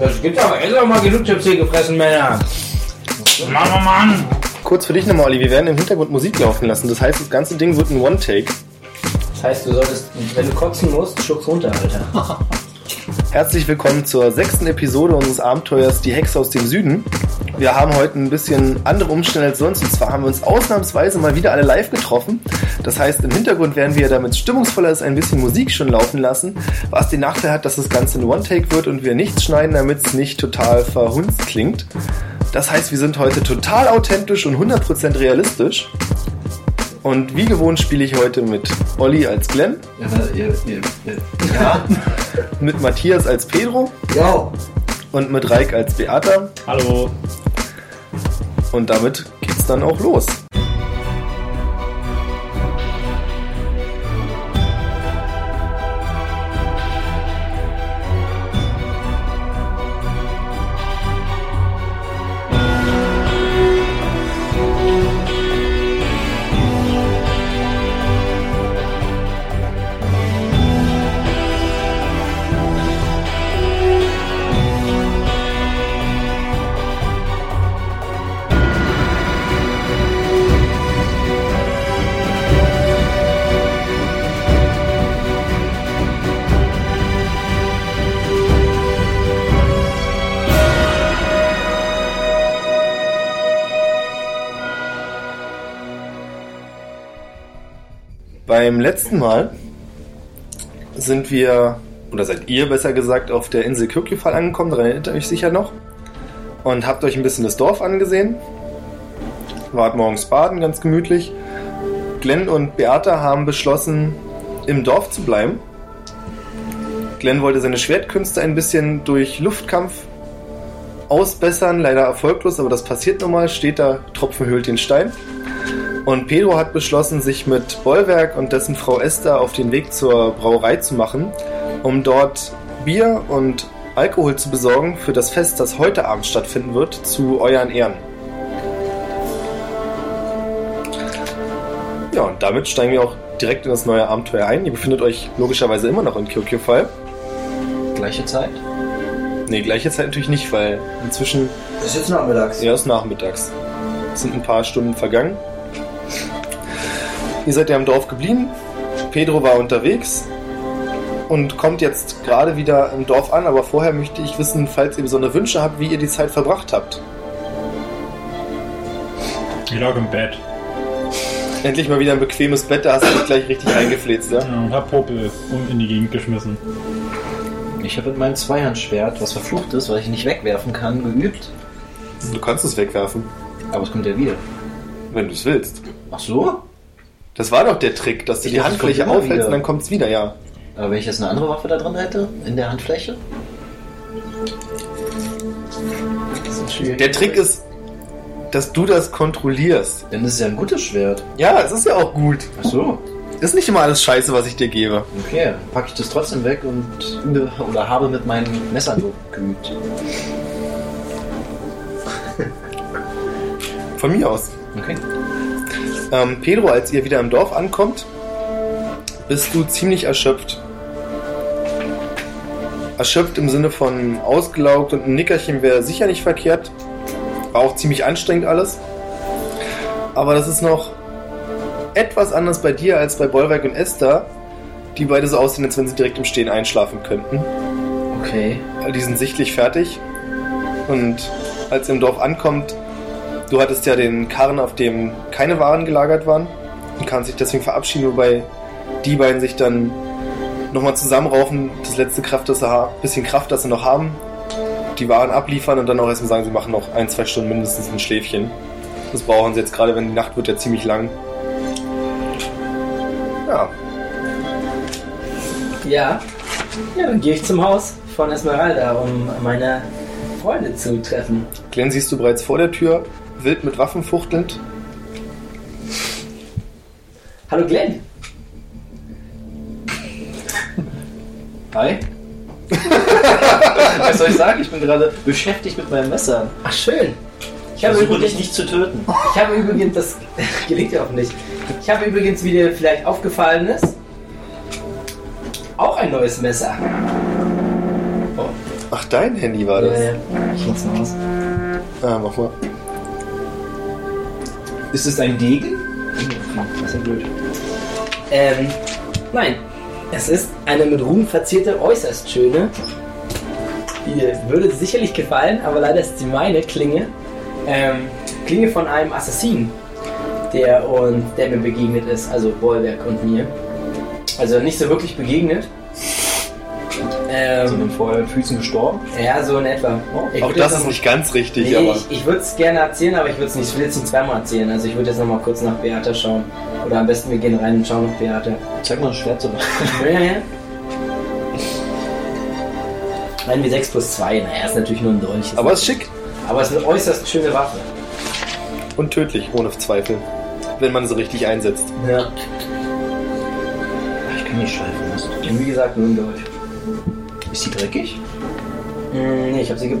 Es gibt aber jetzt auch mal genug Chips hier gefressen, Männer. Mann, Mann, Mann. Kurz für dich nochmal, Olli, wir werden im Hintergrund Musik laufen lassen. Das heißt, das ganze Ding wird ein One-Take. Das heißt, du solltest, wenn du kotzen musst, schluck's runter, Alter. Herzlich willkommen zur sechsten Episode unseres Abenteuers Die Hexe aus dem Süden. Wir haben heute ein bisschen andere Umstände als sonst. Und zwar haben wir uns ausnahmsweise mal wieder alle live getroffen. Das heißt, im Hintergrund werden wir, damit es stimmungsvoller ist, ein bisschen Musik schon laufen lassen. Was den Nachteil hat, dass das Ganze ein One-Take wird und wir nichts schneiden, damit es nicht total verhunzt klingt. Das heißt, wir sind heute total authentisch und 100% realistisch. Und wie gewohnt spiele ich heute mit Olli als Glenn, Ja, ihr, ja. mit Matthias als Pedro ja. Und mit Reik als Beata. Hallo. Und damit geht's dann auch los. Beim letzten Mal sind wir, oder seid ihr besser gesagt, auf der Insel Kyrkyfall angekommen, daran erinnert ihr euch sicher noch. Und habt euch ein bisschen das Dorf angesehen. Wart morgens baden, ganz gemütlich. Glenn und Beata haben beschlossen, im Dorf zu bleiben. Glenn wollte seine Schwertkünste ein bisschen durch Luftkampf ausbessern, leider erfolglos, aber das passiert nun mal, steht da, Tropfen höhlt den Stein. Und Pedro hat beschlossen, sich mit Bollwerk und dessen Frau Esther auf den Weg zur Brauerei zu machen, um dort Bier und Alkohol zu besorgen für das Fest, das heute Abend stattfinden wird, zu euren Ehren. Ja, und damit steigen wir auch direkt in das neue Abenteuer ein. Ihr befindet euch logischerweise immer noch in Kyokyo-Fall. Gleiche Zeit? Ne, gleiche Zeit natürlich nicht, weil inzwischen Ist jetzt nachmittags. Ja, ist nachmittags. Es sind ein paar Stunden vergangen. Ihr seid ja im Dorf geblieben. Pedro war unterwegs und kommt jetzt gerade wieder im Dorf an. Aber vorher möchte ich wissen, falls ihr besondere Wünsche habt, wie ihr die Zeit verbracht habt. Ich lag im Bett. Endlich mal wieder ein bequemes Bett, da hast du dich gleich richtig eingefläzt, ja? Ja, und hab Popel um in die Gegend geschmissen. Ich habe mit meinem Zweihandschwert, was verflucht ist, was ich nicht wegwerfen kann, geübt. Du kannst es wegwerfen, Aber es kommt ja wieder. wenn du es willst. Ach so? Das war doch der Trick, dass du Ich die dachte, Handfläche aufhältst und dann kommt es wieder, ja. Aber wenn ich jetzt eine andere Waffe da drin hätte, in der Handfläche? Ist. Der Trick ist, dass du das kontrollierst. Ist es ja ein gutes Schwert. Ja, es ist ja auch gut. Ach so. Ist nicht immer alles scheiße, was ich dir gebe. Okay, dann packe ich das trotzdem weg und oder habe mit meinen Messern geübt. Von mir aus. Okay. Ähm, Pedro, als ihr wieder im Dorf ankommt, bist du ziemlich erschöpft. Erschöpft im Sinne von ausgelaugt und ein Nickerchen wäre sicher nicht verkehrt. War auch ziemlich anstrengend alles. Aber das ist noch etwas anders bei dir als bei Bollwerk und Esther, die beide so aussehen, als wenn sie direkt im Stehen einschlafen könnten. Okay. Die sind sichtlich fertig. Und als ihr im Dorf ankommt, du hattest ja den Karren, auf dem keine Waren gelagert waren und kannst dich deswegen verabschieden, wobei die beiden sich dann nochmal zusammenraufen, das letzte Kraft, das sie haben, bisschen Kraft, das sie noch haben, die Waren abliefern und dann auch erstmal sagen, sie machen noch ein, zwei Stunden mindestens ein Schläfchen. Das brauchen sie jetzt gerade, wenn die Nacht wird ja ziemlich lang. Ja, Ja. Ja, dann gehe ich zum Haus von Esmeralda, um meine Freunde zu treffen. Glenn siehst du bereits vor der Tür, wild mit Waffen fuchtelnd. Hallo Glenn. Hi. Was soll ich sagen? Ich bin gerade beschäftigt mit meinem Messer. Ach schön. Ich habe versuche übrigens dich nicht zu töten. Ich habe übrigens, das gelingt ja auch nicht. Ich habe übrigens, wie dir vielleicht aufgefallen ist, auch ein neues Messer. Oh. Ach, dein Handy war das. Ja, ja. Ich mach's mal aus. Ah, mach mal. Ist es ein Degen? Das ist ja blöd. Ähm, nein. Es ist eine mit Ruhm verzierte, äußerst schöne. Die würde sicherlich gefallen, aber leider ist sie meine Klinge. Ähm, Klinge von einem Assassin, der, und, der mir begegnet ist, also Bollwerk und mir. Also nicht so wirklich begegnet. Also Ähm, mit vor euren Füßen gestorben? ja, so in etwa. Ich Auch das ist nicht ganz richtig, Nee, aber. ich, ich würde es gerne erzählen, aber ich, nicht, will es nicht zweimal erzählen. Also ich würde jetzt noch mal kurz nach Beata schauen. Oder am besten wir gehen rein und schauen nach Beata. Zeig mal das Schwert so. Ja, ja. Nein, wie 6 plus 2. Naja, ist natürlich nur ein Dolch. Aber es ist schick Aber es ist eine äußerst schöne Waffe. und tödlich, ohne Zweifel. Wenn man sie richtig einsetzt. Ja. Ich kann nicht schleifen. Wie gesagt, nur ein Dolch. Ist die dreckig? Hm, nee, ich habe sie ge...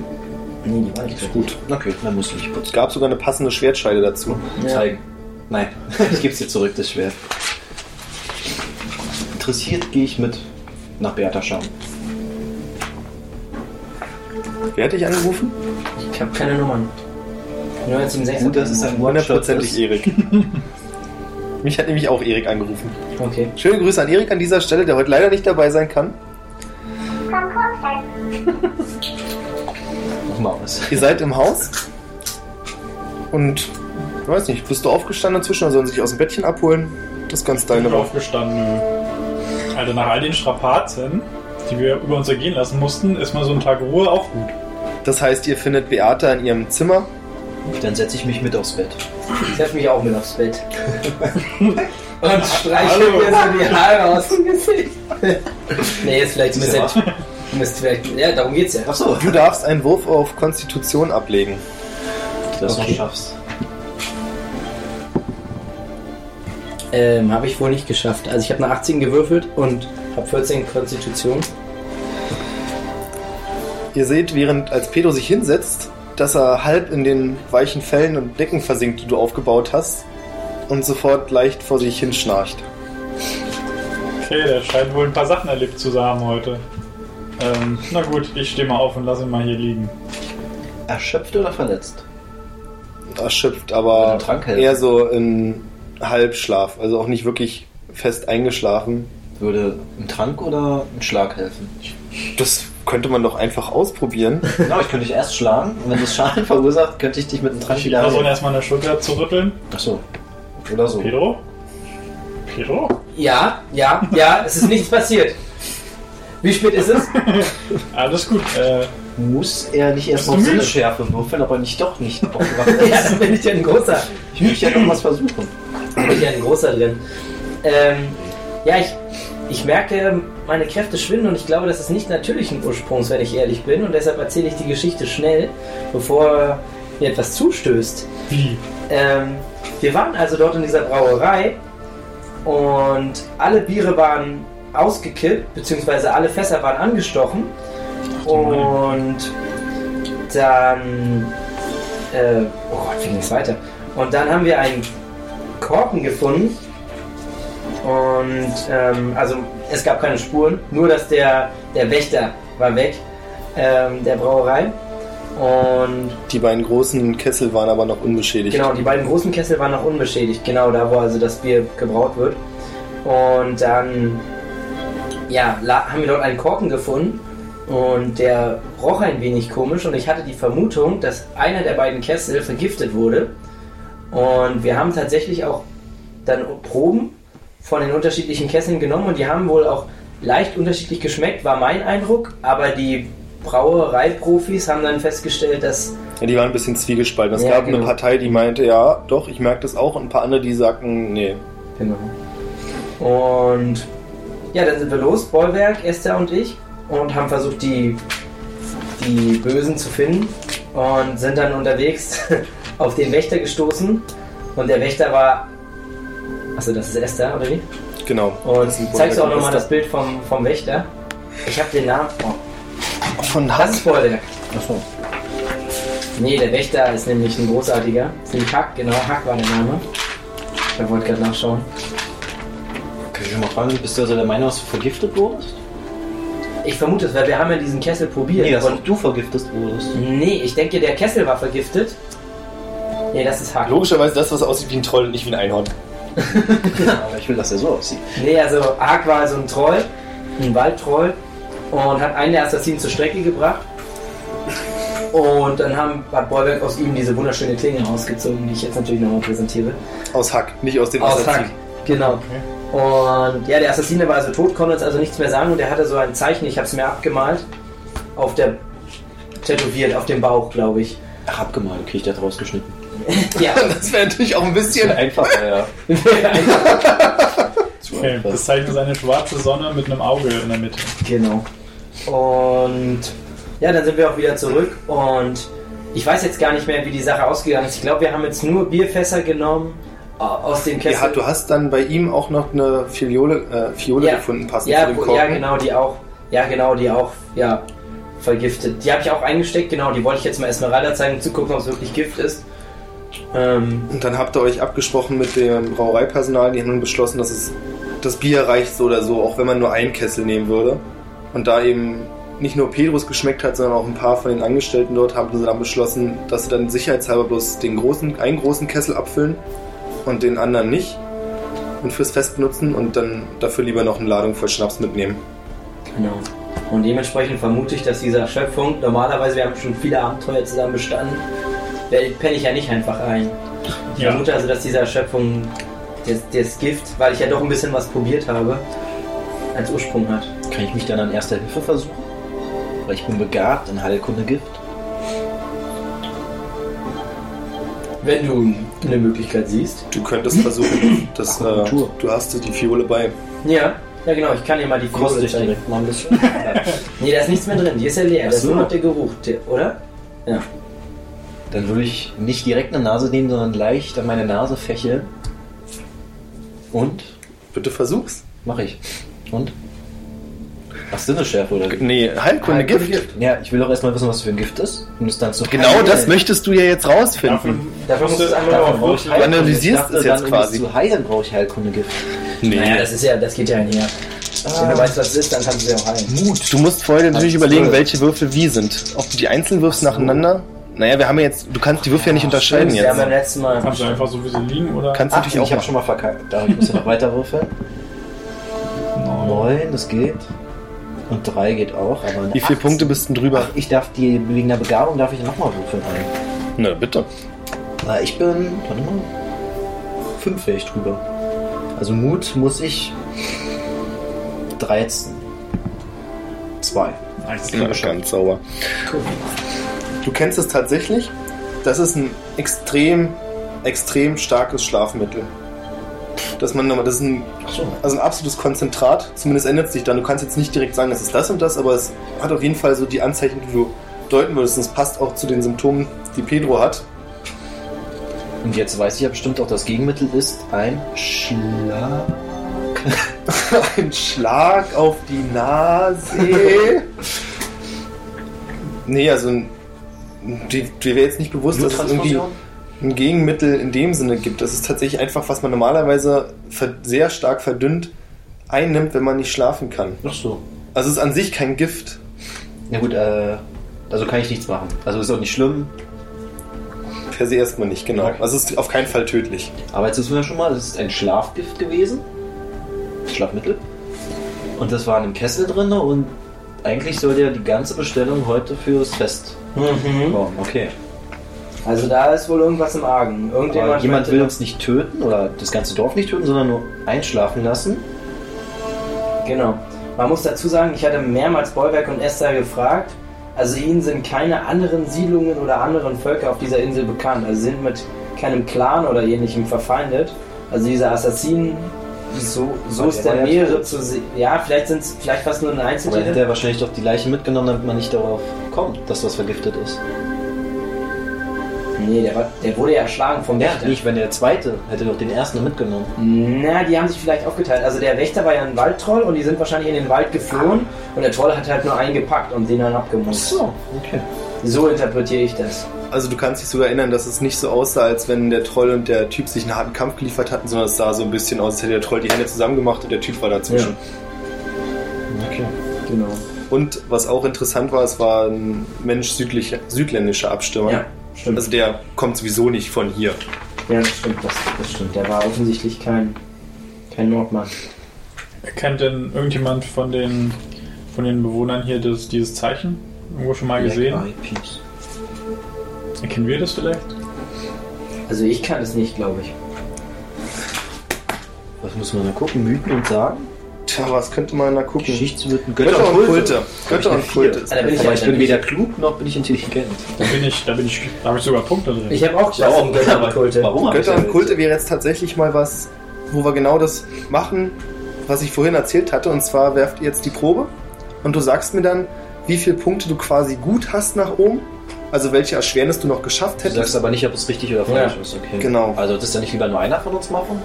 Nee, die war nicht Ist gut. Okay, dann musst du nicht Es putzen. gab sogar eine passende Schwertscheide dazu. Ja. Zeigen. Nein, ich geb's dir zurück, das Schwert. Interessiert gehe ich mit nach Beata schauen. Wer hat dich angerufen? Ich habe keine Nummern. 976. Gut, das ist ein Hundertprozentig. Erik. Mich hat nämlich auch Erik angerufen. Okay. Schöne Grüße an Erik an dieser Stelle, der heute leider nicht dabei sein kann. Mach mal aus. Ihr seid im Haus und ich weiß nicht, bist du aufgestanden inzwischen oder sollen sie dich aus dem Bettchen abholen? Das ist ganz Ich deine bin Wahl. aufgestanden. Alter, nach all den Strapazen, die wir über uns ergehen lassen mussten, ist mal so ein Tag Ruhe auch gut. Das heißt, ihr findet Beata in ihrem Zimmer. Dann setze ich mich mit aufs Bett. Ich setze mich auch mit aufs Bett. Und streiche Hallo. mir so die Haare aus dem Gesicht. nee, ist vielleicht ein bisschen... Siehst Du müsst vielleicht... Ja, darum geht's ja. Achso, Du darfst einen Wurf auf Konstitution ablegen. das Okay. noch schaffst. Ähm, habe ich wohl nicht geschafft. Also ich habe eine 18 gewürfelt und habe 14 Konstitution. Ihr seht, während als Pedro sich hinsetzt, dass er halb in den weichen Fellen und Decken versinkt, die du aufgebaut hast, und sofort leicht vor sich hinschnarcht. Okay, der scheint wohl ein paar Sachen erlebt zu haben heute. Ähm, na gut, ich stehe mal auf und lasse ihn mal hier liegen. Erschöpft oder verletzt? Erschöpft, aber eher so in Halbschlaf, also auch nicht wirklich fest eingeschlafen. Würde ein Trank oder ein Schlag helfen? Das könnte man doch einfach ausprobieren. Genau, ich könnte dich erst schlagen und wenn das Schaden verursacht, könnte ich dich mit einem Trank Ich wieder versuche heilen. erstmal eine Schulter zu rütteln. Achso. Oder so. Pedro? Pedro? Ja, ja, ja, es ist nichts passiert. Wie spät ist es? Alles gut. Äh, Muss er nicht erst müde? Sinnesschärfe würfeln, aber nicht doch nicht aufgewacht ja, ist? dann bin ich ja ein großer. Ich möchte ja noch was versuchen. Da bin ich ja ein großer drin. Ähm, ja, ich, ich merke, meine Kräfte schwinden und ich glaube, das ist nicht natürlichen Ursprungs, wenn ich ehrlich bin. Und deshalb erzähle ich die Geschichte schnell, bevor mir etwas zustößt. wie? Ähm, wir waren also dort in dieser Brauerei und alle Biere waren ausgekippt, beziehungsweise alle Fässer waren angestochen. Und dann. Äh, oh Gott, wie ging es weiter? Und dann haben wir einen Korken gefunden. Und ähm, also es gab keine Spuren, nur dass der, der Wächter war weg, ähm, der Brauerei. Und Die beiden großen Kessel waren aber noch unbeschädigt. Genau, die beiden großen Kessel waren noch unbeschädigt, genau da, wo also das Bier gebraut wird. Und dann, ja, haben wir dort einen Korken gefunden und der roch ein wenig komisch und ich hatte die Vermutung, dass einer der beiden Kessel vergiftet wurde. Und wir haben tatsächlich auch dann Proben von den unterschiedlichen Kesseln genommen und die haben wohl auch leicht unterschiedlich geschmeckt, war mein Eindruck, aber die Brauereiprofis haben dann festgestellt, dass Ja, die waren ein bisschen zwiegespalten. Es Ja, gab genau. eine Partei, die meinte, ja, doch, ich merke das auch. Und ein paar andere, die sagten, nee. Genau. Und ja, dann sind wir los, Bollwerk, Esther und ich, und haben versucht, die, die Bösen zu finden und sind dann unterwegs auf den Wächter gestoßen. Und der Wächter war. Achso, das ist Esther, oder wie? Genau. Und zeigst du auch nochmal das. Bild vom, vom Wächter? Ich habe den Namen. Oh, Von das Hand. ist Bollwerk. Achso. Nee, der Wächter ist nämlich ein großartiger. Das ist nämlich Hack, genau, Hack war der Name. Ich wollte gerade nachschauen. Kann ich schon mal fragen, bist du also der Meinung, dass du vergiftet wurdest? ich vermute es, weil wir haben ja diesen Kessel probiert. Nee, dass und du vergiftet wurdest. nee, ich denke, der Kessel war vergiftet. Nee, das ist Hack. Logischerweise das, was aussieht wie ein Troll und nicht wie ein Einhorn. Aber ich will, dass er so aussieht. Nee, also Ark war so ein Troll, ein Waldtroll und hat einen der Assassinen zur Strecke gebracht. Und dann haben, hat Bollwerk aus ihm diese wunderschöne Klinge rausgezogen, die ich jetzt natürlich nochmal präsentiere. Aus Hack, nicht aus dem Aus Assassin. Hack, genau. Okay. Und ja, der Assassine war also tot, konnte uns also nichts mehr sagen und er hatte so ein Zeichen, ich habe es mir abgemalt, auf der, tätowiert, auf dem Bauch, glaube ich. Ach, abgemalt, krieg ich das rausgeschnitten. Ja, Das wäre natürlich auch ein bisschen. Einfacher, ja. Okay, das Zeichen ist eine schwarze Sonne mit einem Auge in der Mitte. Genau. Und ja, dann sind wir auch wieder zurück und ich weiß jetzt gar nicht mehr, wie die Sache ausgegangen ist. Ich glaube, wir haben jetzt nur Bierfässer genommen äh, aus dem Kessel. Ja, du hast dann bei ihm auch noch eine Fiole, äh, Fiole Ja. gefunden, passend ja, zu dem Korken. ja, genau, die auch. Ja, genau, die auch. Ja, vergiftet. Die habe ich auch eingesteckt, genau. Die wollte ich jetzt mal Esmeralda zeigen, um zu gucken, ob es wirklich Gift ist. Ähm, Und dann habt ihr euch abgesprochen mit dem Brauereipersonal, die haben nun beschlossen, dass es das Bier reicht so oder so, auch wenn man nur einen Kessel nehmen würde. Und da eben nicht nur Pedros geschmeckt hat, sondern auch ein paar von den Angestellten dort, haben sie dann beschlossen, dass sie dann sicherheitshalber bloß den großen, einen großen Kessel abfüllen und den anderen nicht. Und fürs Fest benutzen und dann dafür lieber noch eine Ladung voll Schnaps mitnehmen. Genau. Und dementsprechend vermute ich, dass dieser Schöpfung, normalerweise, wir haben schon viele Abenteuer zusammen bestanden, penne ich ja nicht einfach ein. Ich Ja. vermute also, dass dieser Schöpfung das, das Gift, weil ich ja doch ein bisschen was probiert habe, als Ursprung hat. Kann ich mich dann an erster Hilfe versuchen? Weil ich bin begabt in Heilkunde Gift. Wenn du eine Möglichkeit siehst. Du könntest versuchen, dass, äh, du hast die Fiole bei. Ja, ja genau, ich kann dir mal die Fiole ich zeigen. direkt mal ein bisschen. Nee, da ist nichts mehr drin, die ist ja leer, Ach da ist so. nur noch der Geruch, der- oder? Ja. Dann würde ich nicht direkt eine Nase nehmen, sondern leicht an meine Nase fächeln. Und? Bitte versuch's. Mache ich. Und? Ach, Sinneschärfe oder? Nee, Heilkunde Gift. Ja, ich will doch erstmal wissen, was für ein Gift ist. Um es dann zu Genau heilen. das möchtest du ja jetzt Dafür, rausfinden. Dafür musst du es Dafür brauche ich Du analysierst Ich dachte es jetzt dann, um quasi. zu heilen brauche ich Heilkunde Gift. Nee. Naja, das ist ja, das geht ja einher. Wenn du weißt, was es ist, dann kannst du es ja auch heilen. Mut. Du musst vorher natürlich Also überlegen, welche Würfel wie sind. Ob du die einzeln wirfst nacheinander. Naja, wir haben ja jetzt, du kannst die Würfel ja nicht unterscheiden Wir haben beim jetzt. letzten Mal. kannst du einfach so wie sie liegen oder? Kannst Ach, natürlich ich auch habe machen. schon mal verkackt. Da ich muss ja noch weiter würfeln. Neun. Neun, das geht. Und drei geht auch. Aber Wie viele 18. Punkte bist du denn drüber? Ach, ich darf die, wegen der Begabung darf ich nochmal würfeln rein. Na, bitte. Na, ich bin, warte mal, fünf wäre ich drüber. Also Mut muss ich 13. Zwei. Nice. Ja, ganz sauber. Du kennst es tatsächlich. Das ist ein extrem, extrem starkes Schlafmittel. Dass man, das ist ein, also ein absolutes Konzentrat. Zumindest ändert sich dann. Du kannst jetzt nicht direkt sagen, das ist das und das, aber es hat auf jeden Fall so die Anzeichen, die du deuten würdest. Und es passt auch zu den Symptomen, die Pedro hat. Und jetzt weiß ich ja bestimmt auch, das Gegenmittel ist ein Schlag. Ein Schlag auf die Nase. nee, also die, dir wäre jetzt nicht bewusst, dass es irgendwie? Ein Gegenmittel in dem Sinne gibt. Das ist tatsächlich einfach, was man normalerweise sehr stark verdünnt einnimmt, wenn man nicht schlafen kann. Ach so. Also es ist an sich kein Gift. Ja gut, äh, also kann ich nichts machen. Also ist auch nicht schlimm. Per se erstmal nicht, genau. Okay. Also es ist auf keinen Fall tödlich. Aber jetzt wissen wir schon mal, das ist ein Schlafgift gewesen. Schlafmittel. Und das war in einem Kessel drin und eigentlich sollte ja die ganze Bestellung heute fürs Fest Mhm. kommen. Okay. Also da ist wohl irgendwas im Argen. Aber Irgendjemand jemand möchte- will uns nicht töten oder das ganze Dorf nicht töten, sondern nur einschlafen lassen. Genau. Man muss dazu sagen, ich hatte mehrmals Bollwerk und Esther gefragt. Also ihnen sind keine anderen Siedlungen oder anderen Völker auf dieser Insel bekannt. Also sind mit keinem Clan oder ähnlichem verfeindet. Also dieser Assassin, so, so Aber ist der mehrere zu sehen. Ja, vielleicht sind es vielleicht fast nur ein Aber Einzeltier. hätte er wahrscheinlich doch die Leiche mitgenommen, damit man nicht darauf kommt, dass das vergiftet ist. Nee, der, war, der wurde ja erschlagen vom Ja, Wächter. nicht, wenn der zweite hätte doch den ersten mitgenommen. Na, die haben sich vielleicht aufgeteilt. Also der Wächter war ja ein Waldtroll und die sind wahrscheinlich in den Wald geflohen und der Troll hat halt nur einen gepackt und den dann abgemust. okay. So interpretiere ich das. Also du kannst dich sogar erinnern, dass es nicht so aussah, als wenn der Troll und der Typ sich einen harten Kampf geliefert hatten, sondern es sah so ein bisschen aus, als hätte der Troll die Hände zusammengemacht und der Typ war dazwischen. Okay. Genau. und was auch interessant war, es war ein Mensch südlich, südländischer Abstammung. Ja, stimmt. Also der kommt sowieso nicht von hier. Ja, das stimmt, das, das stimmt. Der war offensichtlich kein, kein Nordmann. Kennt denn irgendjemand von den, von den Bewohnern hier das, dieses Zeichen? Irgendwo schon mal gesehen? Black Peas. Erkennen wir das vielleicht? Also ich kann es nicht, glaube ich. Was muss man da gucken? Mythen und Sagen? Tja, was könnte man da gucken? Geschichtsmythen, Götter und Kulte. Götter und. Kulte. Da bin ich Aber ja ich bin nicht. weder klug noch bin ich intelligent. Da bin ich, da bin ich, da habe ich sogar Punkte drin. Ich habe auch Ich auch, Götter und Kulte. Warum Götter und? Kulte wäre jetzt tatsächlich mal was, wo wir genau das machen, was ich vorhin erzählt hatte. Und zwar werft ihr jetzt die Probe und du sagst mir dann, wie viele Punkte du quasi gut hast nach oben. Also welche Erschwernis du noch geschafft Du hättest. sagst aber nicht, ob es richtig oder falsch Ja. ist, okay. Genau. Also das dann nicht lieber nur einer von uns machen?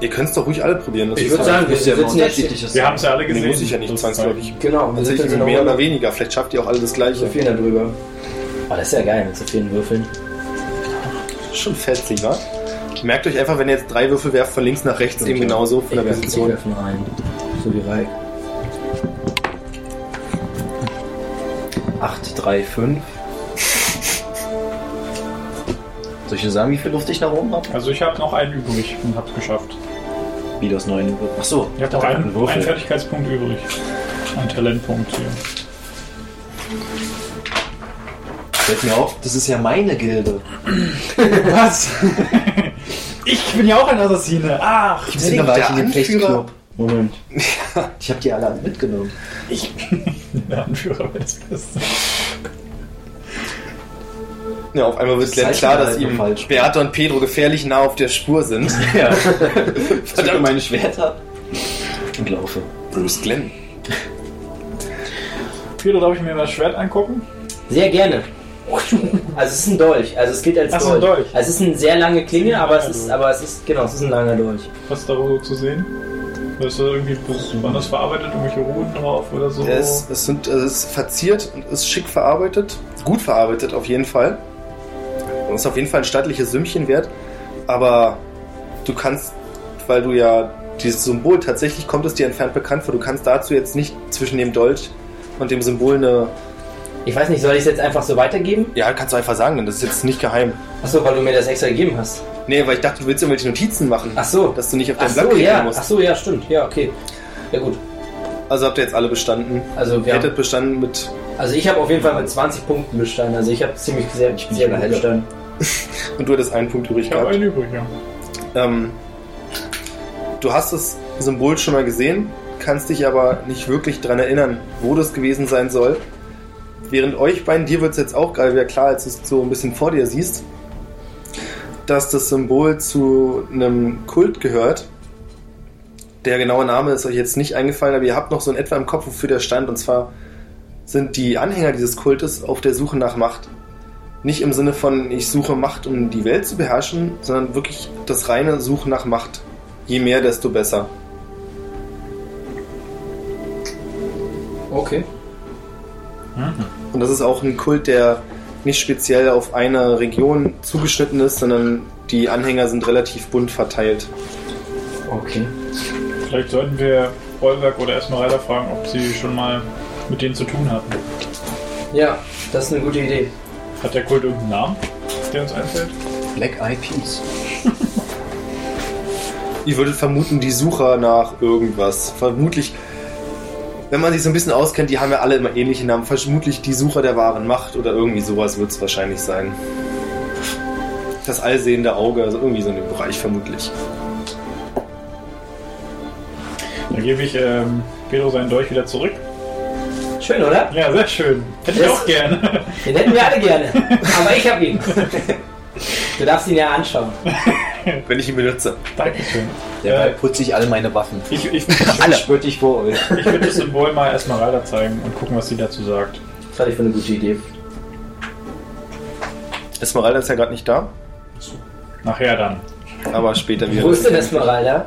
Ihr könnt es doch ruhig alle probieren. Das Ich würde sagen, wir jetzt unterschiedliches wir haben es ja alle Nee, gesehen. muss ich ja nicht zwangsläufig. Genau, wir Tatsächlich jetzt mehr oder weniger. Vielleicht schafft ihr auch alle das Gleiche. so viel darüber. Oh, das ist ja geil mit so vielen Würfeln. Schon fetzig, wa? Merkt euch einfach, wenn ihr jetzt drei Würfel werft, von links nach rechts eben genauso von der werf- Position. Ich werfe nur einen. So wie Reik. 8, 3, 5. Soll ich dir sagen, wie viel Luft ich nach oben habe? Also ich habe noch einen übrig und habe es geschafft. Wie das neue Würfel. Achso, Ich habe noch einen, einen. Fertigkeitspunkt übrig. Ein Talentpunkt hier. Fällt mir auf, das ist ja meine Gilde. Was? ich bin ja auch ein Assassine. Ach, Ich bin doch der Anführer. Fechtclub. Moment. Ich habe die alle mitgenommen. ich bin der Anführer wäre das Beste. Ja, auf einmal wird Glenn klar, dass halt ihm falsch. Beata und Pedro gefährlich nah auf der Spur sind. Ja. Verdammt meine Schwerter und laufe. Bruce Glenn. Pedro, darf ich mir das Schwert angucken? Sehr gerne. Also es ist ein Dolch. Also es gilt als Ach so, Dolch. ein Dolch. Also es ist eine sehr lange Klinge, aber es ist, aber es ist, genau, es ist ein langer Dolch. Was ist da so zu sehen? Ist da irgendwie besonders verarbeitet, irgendwelche Ruhen drauf oder so? Er ist, es, sind, es ist verziert und ist schick verarbeitet. Gut verarbeitet auf jeden Fall. Und ist auf jeden Fall ein stattliches Sümmchen wert. Aber du kannst, weil du ja dieses Symbol tatsächlich kommt es dir entfernt bekannt vor, du kannst dazu jetzt nicht zwischen dem Dolch und dem Symbol eine. Ich weiß nicht, soll ich es jetzt einfach so weitergeben? Ja, kannst du einfach sagen, denn das ist jetzt nicht geheim. Achso, weil du mir das extra gegeben hast. Nee, weil ich dachte, du willst irgendwelche Notizen machen. Ach so. Dass du nicht auf dein Blatt so, ja. musst. Ach so, ja, stimmt. Ja, okay. Ja gut. Also habt ihr jetzt alle bestanden. Also Ihr wir hättet haben, bestanden mit. Also ich habe auf jeden Fall mit 20 Punkten bestanden. Also ich habe ziemlich sehr, Ich bin sehr gut bestanden. Und du hattest einen Punkt übrig Ich habe gehabt. einen übrig, ja. Ähm, du hast das Symbol schon mal gesehen, kannst dich aber nicht wirklich dran erinnern, wo das gewesen sein soll. Während euch beiden, dir wird es jetzt auch gerade wieder klar, als du es so ein bisschen vor dir siehst, dass das Symbol zu einem Kult gehört. Der genaue Name ist euch jetzt nicht eingefallen, aber ihr habt noch so in etwa im Kopf, wofür der stand. Und zwar sind die Anhänger dieses Kultes auf der Suche nach Macht. Nicht im Sinne von, ich suche Macht, um die Welt zu beherrschen, sondern wirklich das reine Suchen nach Macht. Je mehr, desto besser. Okay. Und das ist auch ein Kult, der nicht speziell auf eine Region zugeschnitten ist, sondern die Anhänger sind relativ bunt verteilt. Okay. Vielleicht sollten wir Bollwerk oder Esmeralda fragen, ob sie schon mal mit denen zu tun hatten. Ja, das ist eine gute Idee. Hat der Kult irgendeinen Namen, der uns einfällt? Black Eyed Peas. Ihr würdet vermuten, die Sucher nach irgendwas. Vermutlich, wenn man sich so ein bisschen auskennt, die haben ja alle immer ähnliche Namen. Vermutlich die Sucher der wahren Macht oder irgendwie sowas wird es wahrscheinlich sein. Das allsehende Auge, also irgendwie so in dem Bereich vermutlich. Dann gebe ich ähm, Pedro seinen Dolch wieder zurück. Schön, oder? Ja, sehr schön. Hätte ich Das- auch gerne. Den hätten wir alle gerne. Aber ich habe ihn. Du darfst ihn ja anschauen. Wenn ich ihn benutze. Dankeschön. Derweil Äh, putze ich alle meine Waffen. ich ich, Alle. Spürte ich vor euch. ich würde das Symbol mal Esmeralda zeigen und gucken, was sie dazu sagt. Das halte ich für eine gute Idee. Esmeralda ist ja gerade nicht da, Nachher dann. aber später wieder. Wo ist denn Esmeralda?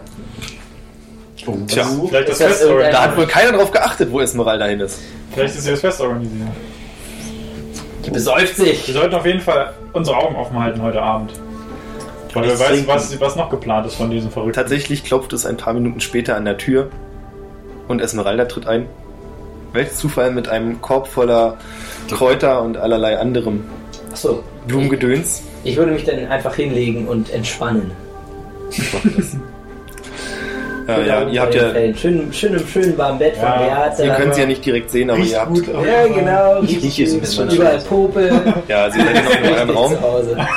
Tja, Vielleicht das Ist das Fest organisieren. da hat wohl keiner drauf geachtet, wo Esmeralda hin ist. Vielleicht ist sie das Fest organisieren. Die besäuft Wir sich. sollten auf jeden Fall unsere Augen offen halten heute Abend. Weil wer weiß, trinken. was, was noch geplant ist von diesen Verrückten. Tatsächlich klopft es ein paar Minuten später an der Tür und Esmeralda tritt ein. welch Zufall mit einem Korb voller Kräuter und allerlei anderem Achso, Blumengedöns. ich würde mich dann einfach hinlegen und entspannen. Ja, ja, ihr habt ja, ihr Schön, schön im schönen warmen Bett Ja, von Beate. könnt sie ja nicht direkt sehen, aber ihr habt, gut, Ja, genau. Ich rieche es ein bisschen. Überall Popel. ja, also ihr seid ja noch in eurem Raum. Zu Hause.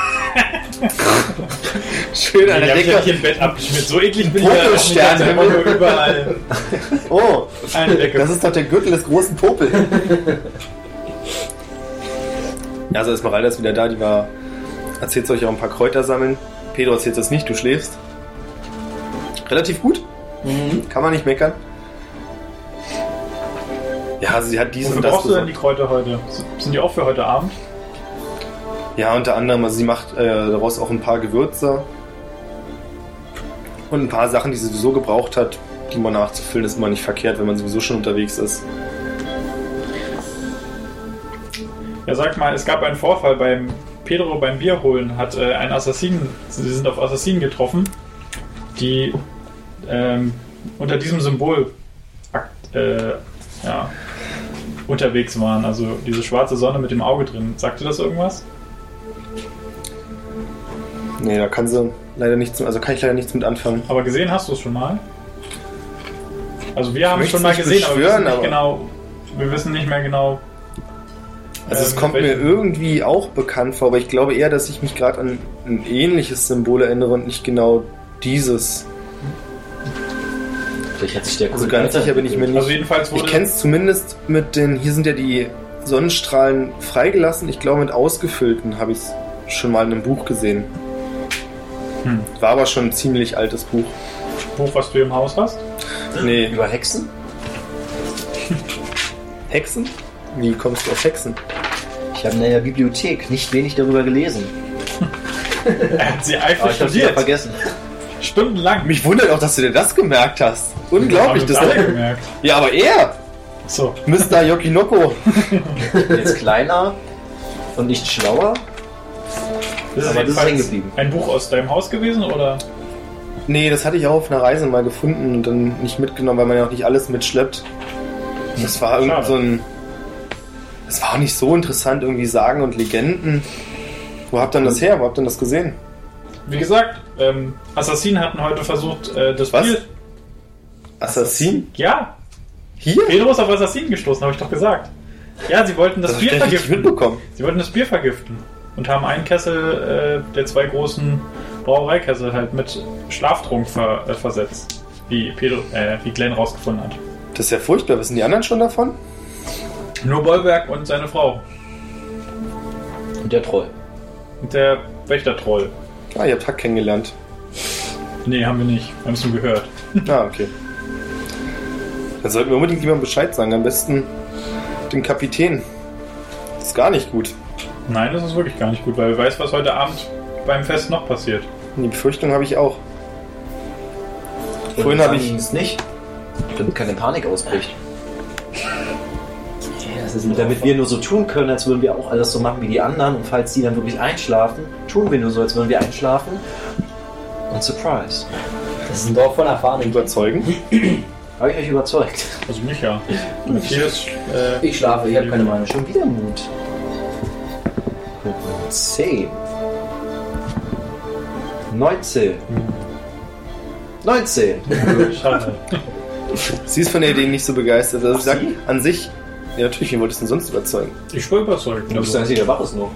Schön an Ich der Decke. nicht im Bett abgeschmiert. So eklig bin ich ja auch nicht. Popelstern. dass einfach nur überall Oh, eine Decke. das ist doch der Gürtel des großen Popel. Ja, also Esmeralda ist wieder da, die war. Erzählt euch auch ein paar Kräuter sammeln. Pedro erzählt das nicht, du schläfst. Relativ gut, Mhm. kann man nicht meckern. Ja, also sie hat dies Wofür brauchst du denn die. Kräuter heute? Sind die auch für heute Abend? Ja, unter anderem, also sie macht äh, daraus auch ein paar Gewürze. Und ein paar Sachen, die sie sowieso gebraucht hat, die mal nachzufüllen, ist immer nicht verkehrt, wenn man sowieso schon unterwegs ist. Ja, sag mal, es gab einen Vorfall beim Pedro beim Bier holen, hat äh, ein Assassinen, sie sind auf Assassinen getroffen, die ähm, unter diesem Symbol äh, ja, unterwegs waren. Also diese schwarze Sonne mit dem Auge drin. Sagt dir das irgendwas? Nee, da kann sie leider nichts, also kann ich leider nichts mit anfangen. Aber gesehen hast du es schon mal? Also wir haben es schon mal gesehen, aber wir wissen nicht aber- genau. Wir wissen nicht mehr genau. Also es ähm, kommt mir irgendwie auch bekannt vor, aber ich glaube eher, dass ich mich gerade an ein ähnliches Symbol erinnere und nicht genau dieses. Vielleicht hat sich der Also ganz sicher bin ich mir nicht. Also jedenfalls Ich kenne es zumindest mit den, hier sind ja die Sonnenstrahlen freigelassen. Ich glaube mit ausgefüllten habe ich es schon mal in einem Buch gesehen. Hm. War aber schon ein ziemlich altes Buch. Buch, was du im Haus hast. Nee, Über Hexen? Hexen? Wie kommst du auf Hexen? Ich habe in der Bibliothek nicht wenig darüber gelesen. Er hat sie eifrig ich habe studiert. vergessen. Stundenlang. Mich wundert auch, dass du dir das gemerkt hast. Unglaublich, das alle gemerkt. Ja, aber er! So. Mr. Yokinoko. Jetzt kleiner und nicht schlauer. Das Aber das ist hängen geblieben. Ein Buch aus deinem Haus gewesen oder? Nee, das hatte ich auch auf einer Reise mal gefunden und dann nicht mitgenommen, weil man ja auch nicht alles mitschleppt. Das war irgendwie so ein. Das war auch nicht so interessant, irgendwie Sagen und Legenden. Wo habt ihr denn das her? Wo habt ihr denn das gesehen? Wie gesagt, ähm, Assassinen hatten heute versucht, äh, das Was? Bier. Assassin? Ja, Hier? Pedro ist auf Assassinen gestoßen, habe ich doch gesagt. Ja, sie wollten das, Das Bier vergiften. mitbekommen. Sie wollten das Bier vergiften und haben einen Kessel äh, der zwei großen Brauereikessel halt mit Schlaftrunk ver äh, versetzt, wie Pedro, äh, wie Glenn rausgefunden hat. Das ist ja furchtbar. Wissen die anderen schon davon? Nur Bollwerk und seine Frau Und der Troll. und der Wächtertroll. Ah, ihr habt Hack kennengelernt. Nee, haben wir nicht. Wir haben es nur gehört. Ah, okay. Dann sollten wir unbedingt jemandem Bescheid sagen. Am besten den Kapitän. Das ist gar nicht gut. Nein, das ist wirklich gar nicht gut, weil wer weiß, was heute Abend beim Fest noch passiert. Die Befürchtung habe ich auch. Vorhin habe ich- es nicht, damit keine Panik ausbricht. Ist damit wir nur so tun können, als würden wir auch alles so machen wie die anderen. Und falls die dann wirklich einschlafen, tun wir nur so, als würden wir einschlafen. Und Surprise. Das ist ein Dorf von erfahrenen Überzeugen. Habe ich euch überzeugt? Also mich ja. Matthias, äh, Ich schlafe, ich habe keine Meinung. Schon wieder Mut. 10. 19. 19. schade. Sie ist von der Idee nicht so begeistert. Also sie? an sich, ja natürlich, wen wolltest du denn sonst überzeugen? Ich war überzeugt. Du bist der Einzige, der wach ist noch.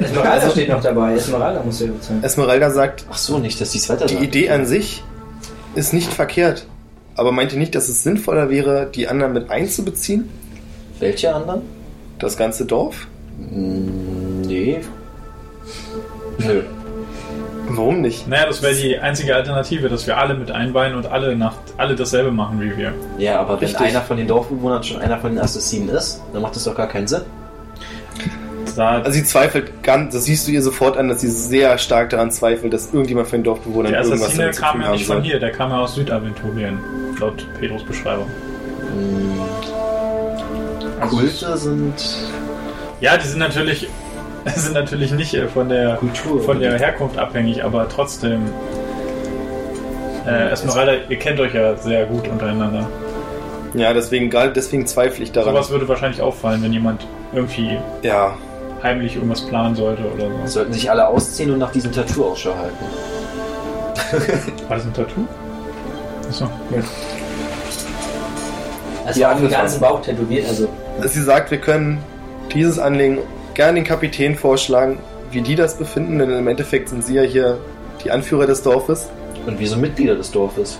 Esmeralda steht noch dabei. Esmeralda muss ja überzeugen. Esmeralda sagt, Ach so, nicht, dass die es weiter die Idee an sich ist nicht verkehrt. Aber meinte nicht, dass es sinnvoller wäre, die anderen mit einzubeziehen? Welche anderen? Das ganze Dorf? Mm, Nee. Nö. Warum nicht? Naja, das wäre die einzige Alternative, dass wir alle mit einweihen und alle, nach, alle dasselbe machen wie wir. Ja, aber wenn Richtig. einer von den Dorfbewohnern schon einer von den Assassinen ist, dann macht das doch gar keinen Sinn. Da, Also sie zweifelt ganz, das siehst du ihr sofort an, dass sie sehr stark daran zweifelt, dass irgendjemand von den Dorfbewohnern der irgendwas Assassine damit zu kam tun ja haben nicht von hier, der kam ja aus Südaventurien, laut Pedros Beschreibung. Also- Kulte sind Ja, die sind natürlich, sind natürlich nicht äh, von der, Kultur. von der Herkunft abhängig, aber trotzdem. Äh, Esmeralda, ihr kennt euch ja sehr gut untereinander. Ja, deswegen, gerade deswegen zweifle ich daran. Sowas würde wahrscheinlich auffallen, wenn jemand irgendwie Ja, heimlich irgendwas planen sollte oder so. Sollten sich alle ausziehen und nach diesem Tattoo Ausschau halten. War das ein Tattoo? Achso. Also Ja, auf dem angefangen. ganzen Bauch tätowiert, also sie sagt, wir können dieses Anliegen gerne den Kapitän vorschlagen, wie die das befinden, denn im Endeffekt sind sie ja hier die Anführer des Dorfes. Und wir sind Mitglieder des Dorfes.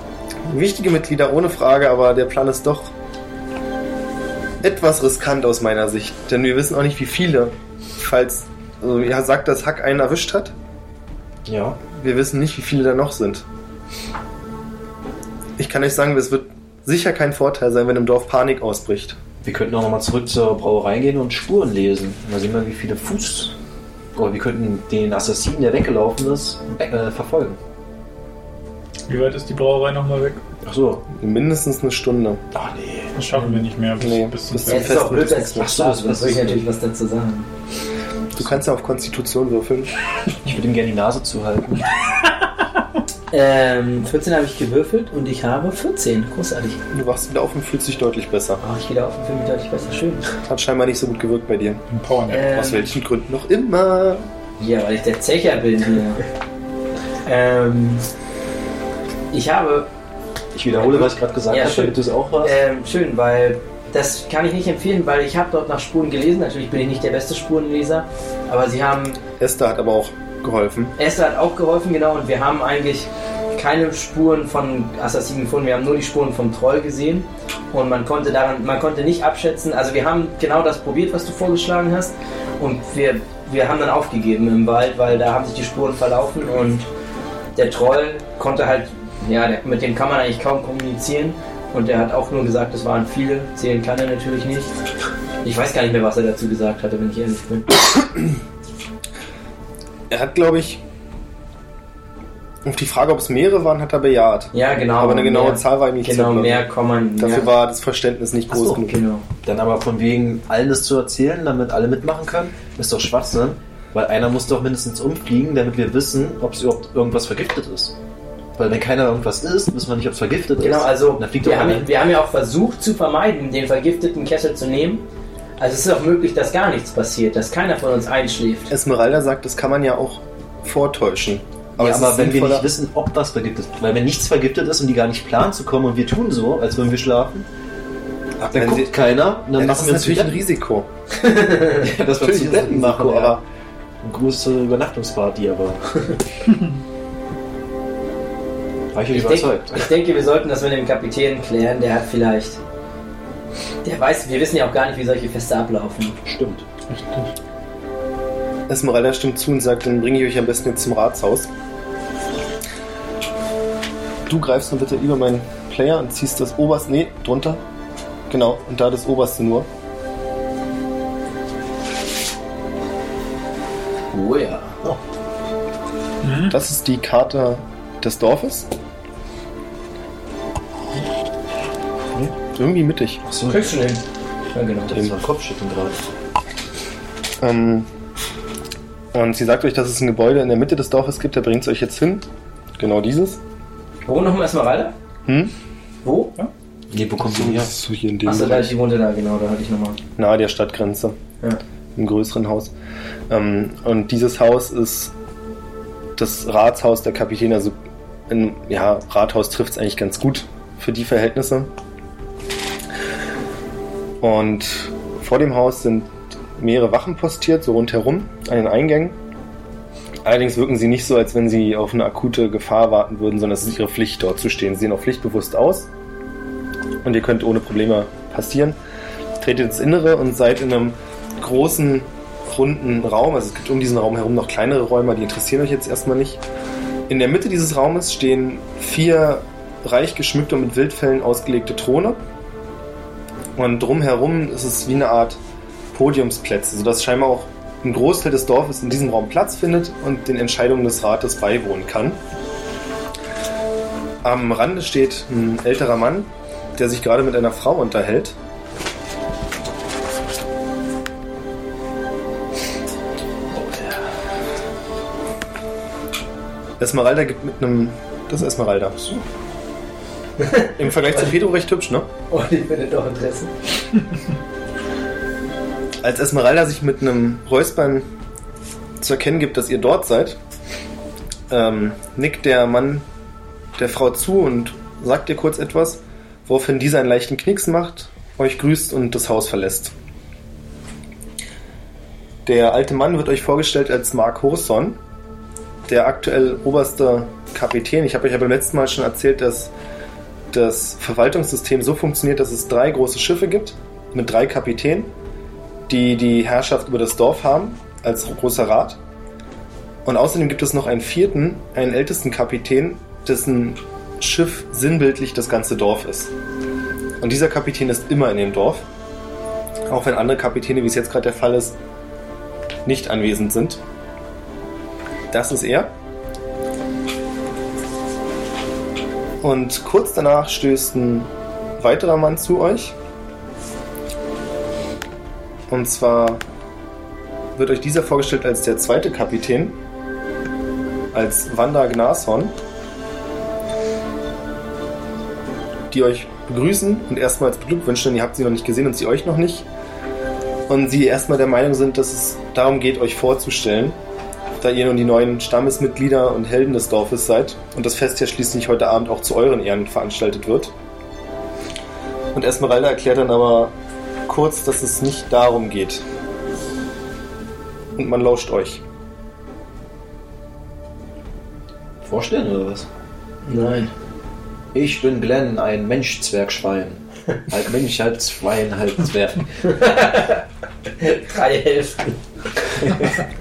Wichtige Mitglieder, ohne Frage, aber der Plan ist doch etwas riskant aus meiner Sicht, denn wir wissen auch nicht, wie viele, falls, also er sagt, dass Hack einen erwischt hat. Ja. Wir wissen nicht, wie viele da noch sind. Ich kann euch sagen, es wird sicher kein Vorteil sein, wenn im Dorf Panik ausbricht. Wir könnten auch nochmal zurück zur Brauerei gehen und Spuren lesen. Da sehen wir, wie viele Fuß. Oder wir könnten den Assassinen, der weggelaufen ist, äh, verfolgen. Wie weit ist die Brauerei nochmal weg? Ach so. Mindestens eine Stunde. Ach nee. Das schaffen wir nicht mehr bis, Nee, bis zum ja, ist auch festen blöd, als. Ach so, das- das würde ich natürlich was dazu sagen. Du kannst ja auf Konstitution würfeln. Ich würde ihm gerne die Nase zuhalten. Ähm, 14 habe ich gewürfelt und ich habe 14. Großartig. Du wachst wieder auf und fühlst dich deutlich besser. Oh, ich wieder auf den Film deutlich besser. Schön. Hat scheinbar nicht so gut gewirkt bei dir. Ein Powernap. Ähm, Aus welchen Gründen noch immer. Ja, weil ich der Zecher bin hier. ähm, ich habe Ich wiederhole, was ich gerade gesagt Ja, habe, schön. damit du es auch hast. Ähm, schön, weil das kann ich nicht empfehlen, weil ich habe dort nach Spuren gelesen. Natürlich bin ich nicht der beste Spurenleser, aber sie haben. Esther hat aber auch geholfen. Esther hat auch geholfen, genau, und wir haben eigentlich keine Spuren von Assassinen gefunden. Wir haben nur die Spuren vom Troll gesehen und man konnte daran, man konnte nicht abschätzen. Also wir haben genau das probiert, was du vorgeschlagen hast, und wir, wir haben dann aufgegeben im Wald, weil da haben sich die Spuren verlaufen und der Troll konnte halt, ja, mit dem kann man eigentlich kaum kommunizieren. Und er hat auch nur gesagt, es waren viele. Zählen kann er natürlich nicht. Ich weiß gar nicht mehr, was er dazu gesagt hatte, wenn ich ehrlich bin. Er hat, glaube ich, auf die Frage, ob es mehrere waren, hat er bejaht. Ja, genau. aber eine genaue mehr, Zahl war ihm nicht Genau, zu mehr man. Dafür mehr, war das Verständnis nicht groß so, genug. genau. Dann aber von wegen allen das zu erzählen, damit alle mitmachen können, ist doch Schwachsinn. Weil einer muss doch mindestens umfliegen, damit wir wissen, ob es überhaupt irgendwas vergiftet ist. Weil wenn keiner irgendwas isst, wissen wir nicht, ob es vergiftet ist. Genau, also wir haben, wir haben ja auch versucht zu vermeiden, den vergifteten Kessel zu nehmen. Also es ist auch möglich, dass gar nichts passiert, dass keiner von uns einschläft. Esmeralda sagt, das kann man ja auch vortäuschen. Aber, ja, aber wenn wir nicht wissen, ob was vergiftet ist, weil wenn nichts vergiftet ist und die gar nicht planen zu kommen und wir tun so, als würden wir schlafen, dann wenn guckt sie- keiner und dann ja, machen wir uns natürlich ein Risiko. Ja, das wir Natürlich ein Betten machen, Risiko, aber aber eine große Übernachtungsparty, aber war ich euch Ich, denk, überzeugt. ich denke, wir sollten das mit dem Kapitän klären. Der hat vielleicht. Der weiß, wir wissen ja auch gar nicht, wie solche Feste ablaufen. Stimmt. Richtig. Esmeralda stimmt zu und sagt, dann bringe ich euch am besten jetzt zum Ratshaus. Du greifst nur bitte über meinen Player und ziehst das oberste, nee, drunter. Genau, und da das oberste nur. Oh ja. Mhm. Das ist die Karte des Dorfes. Irgendwie mittig. Achso, Kriegst du hin. Ja, genau. das war Kopfschütteln gerade. Ähm, und sie sagt euch, dass es ein Gebäude in der Mitte des Dorfes gibt, da bringt es euch jetzt hin. Genau dieses. Wo nochmal Esmeralda? Hm? Wo? Nee, wo kommt die her? So hier in dem Achso, da ist die wohnte da, genau, da hatte ich nochmal. nahe der Stadtgrenze. Ja. Im größeren Haus. Ähm, und dieses Haus ist das Ratshaus der Kapitän. Also, ein ja, Rathaus trifft es eigentlich ganz gut für die Verhältnisse. Und vor dem Haus sind mehrere Wachen postiert, so rundherum, an den Eingängen. Allerdings wirken sie nicht so, als wenn sie auf eine akute Gefahr warten würden, sondern es ist ihre Pflicht, dort zu stehen. Sie sehen auch pflichtbewusst aus. Und ihr könnt ohne Probleme passieren. Tretet ins Innere und seid in einem großen, runden Raum. Also es gibt um diesen Raum herum noch kleinere Räume, die interessieren euch jetzt erstmal nicht. In der Mitte dieses Raumes stehen vier reich geschmückte und mit Wildfällen ausgelegte Throne. Und drumherum ist es wie eine Art Podiumsplätze, sodass scheinbar auch ein Großteil des Dorfes in diesem Raum Platz findet und den Entscheidungen des Rates beiwohnen kann. Am Rande steht ein älterer Mann, der sich gerade mit einer Frau unterhält. Esmeralda gibt mit einem. Das ist Esmeralda. Im Vergleich zu Pedro recht hübsch, ne? Oh, die findet doch Interesse. Als Esmeralda sich mit einem Räuspern zu erkennen gibt, dass ihr dort seid, ähm, nickt der Mann der Frau zu und sagt ihr kurz etwas, woraufhin dieser einen leichten Knicks macht, euch grüßt und das Haus verlässt. Der alte Mann wird euch vorgestellt als Mark Horson, der aktuell oberste Kapitän. Ich habe euch ja beim letzten Mal schon erzählt, dass das Verwaltungssystem so funktioniert, dass es drei große Schiffe gibt mit drei Kapitänen, die die Herrschaft über das Dorf haben als großer Rat. Und außerdem gibt es noch einen vierten, einen ältesten Kapitän, dessen Schiff sinnbildlich das ganze Dorf ist. Und dieser Kapitän ist immer in dem Dorf, auch wenn andere Kapitäne, wie es jetzt gerade der Fall ist, nicht anwesend sind. Das ist er. Und kurz danach stößt ein weiterer Mann zu euch. Und zwar wird euch dieser vorgestellt als der zweite Kapitän, als Wanda Gnashorn, die euch begrüßen und erstmals beglückwünschen, denn ihr habt sie noch nicht gesehen und sie euch noch nicht. Und sie erstmal der Meinung sind, dass es darum geht, euch vorzustellen, da ihr nun die neuen Stammesmitglieder und Helden des Dorfes seid und das Fest ja schließlich heute Abend auch zu euren Ehren veranstaltet wird. Und Esmeralda erklärt dann aber kurz, dass es nicht darum geht. Und man lauscht euch. Vorstellen oder was? Nein. Ich bin Glenn, ein Mensch-Zwergschwein. halb Mensch, halb Schwein, halb Zwerg. Drei Hälften.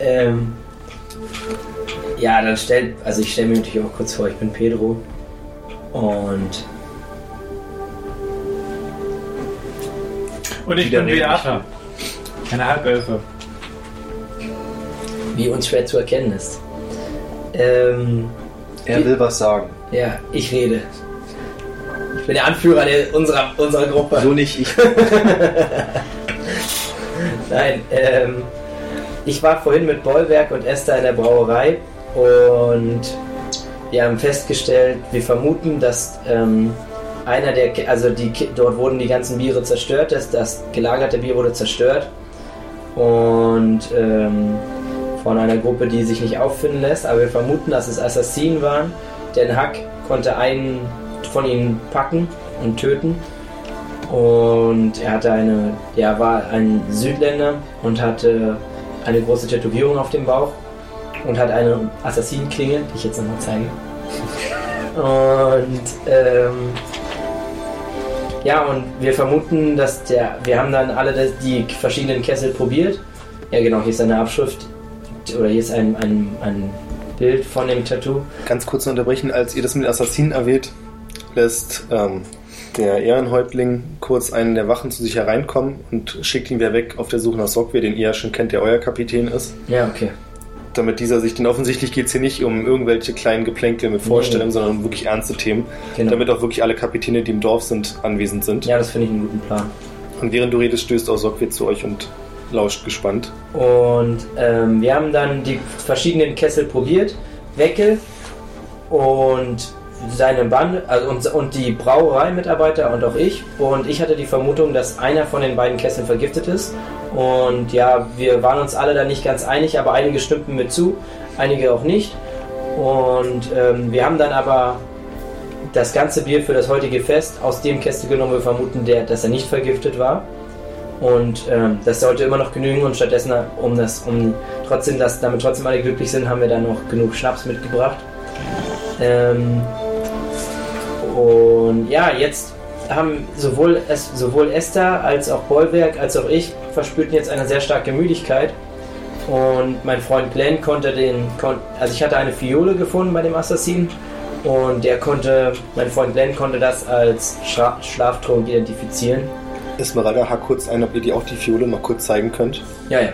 ähm, ja, dann stellt, also ich stelle mir natürlich auch kurz vor, ich bin Pedro und Und ich bin Beata. Eine Halbelfe. wie uns schwer zu erkennen ist. Ähm, Er will was sagen. ja, ich rede. Ich bin der Anführer der, unserer, unserer Gruppe. So nicht ich. Nein, ähm, ich war vorhin mit Bollwerk und Esther in der Brauerei und wir haben festgestellt, wir vermuten, dass ähm, einer der, also die, dort wurden die ganzen Biere zerstört, das, das gelagerte Bier wurde zerstört und ähm, von einer Gruppe, die sich nicht auffinden lässt, aber wir vermuten, dass es Assassinen waren, denn Hack konnte einen von ihnen packen und töten und er hatte eine, er war ein Südländer und hatte eine große Tätowierung auf dem Bauch und hat eine Assassinenklinge, die ich jetzt nochmal zeige. Und ähm, ja, und wir vermuten, dass der, wir haben dann alle die verschiedenen Kessel probiert. Ja, genau, hier ist eine Abschrift oder hier ist ein, ein, ein Bild von dem Tattoo. Ganz kurz unterbrechen, als ihr das mit Assassinen erwähnt, lässt ähm, der Ehrenhäuptling kurz einen der Wachen zu sich hereinkommen und schickt ihn wieder weg auf der Suche nach Sokwe, den ihr ja schon kennt, der euer Kapitän ist. Ja, okay. Damit dieser sich, denn offensichtlich geht es hier nicht um irgendwelche kleinen Geplänkel mit Vorstellungen, sondern um wirklich ernste Themen, Genau. damit auch wirklich alle Kapitäne, die im Dorf sind, anwesend sind. Ja, das finde ich einen guten Plan. Und während du redest, stößt auch Sokwe zu euch und lauscht gespannt. Und ähm, wir haben dann die verschiedenen Kessel probiert. Weckel und seine Bande, also und, und die Brauereimitarbeiter und auch ich. Und ich hatte die Vermutung, dass einer von den beiden Kesseln vergiftet ist. Und ja, wir waren uns alle da nicht ganz einig, aber einige stimmten mir zu, einige auch nicht. Und ähm, wir haben dann aber das ganze Bier für das heutige Fest aus dem Kessel genommen. Wir vermuten, der, dass er nicht vergiftet war. Und ähm, das sollte immer noch genügen und stattdessen, um das, um trotzdem, dass damit trotzdem alle glücklich sind, haben wir dann noch genug Schnaps mitgebracht. Ähm, und ja, jetzt haben sowohl, es, sowohl Esther als auch Bollwerk als auch ich verspürten jetzt eine sehr starke Müdigkeit. Und mein Freund Glenn konnte den, kon, also ich hatte eine Fiole gefunden bei dem Assassinen und der konnte, mein Freund Glenn konnte das als Schra Schlaftrunk identifizieren. Esmeralda, hack kurz ein, ob ihr die auch die Fiole noch kurz zeigen könnt. Ja, ja.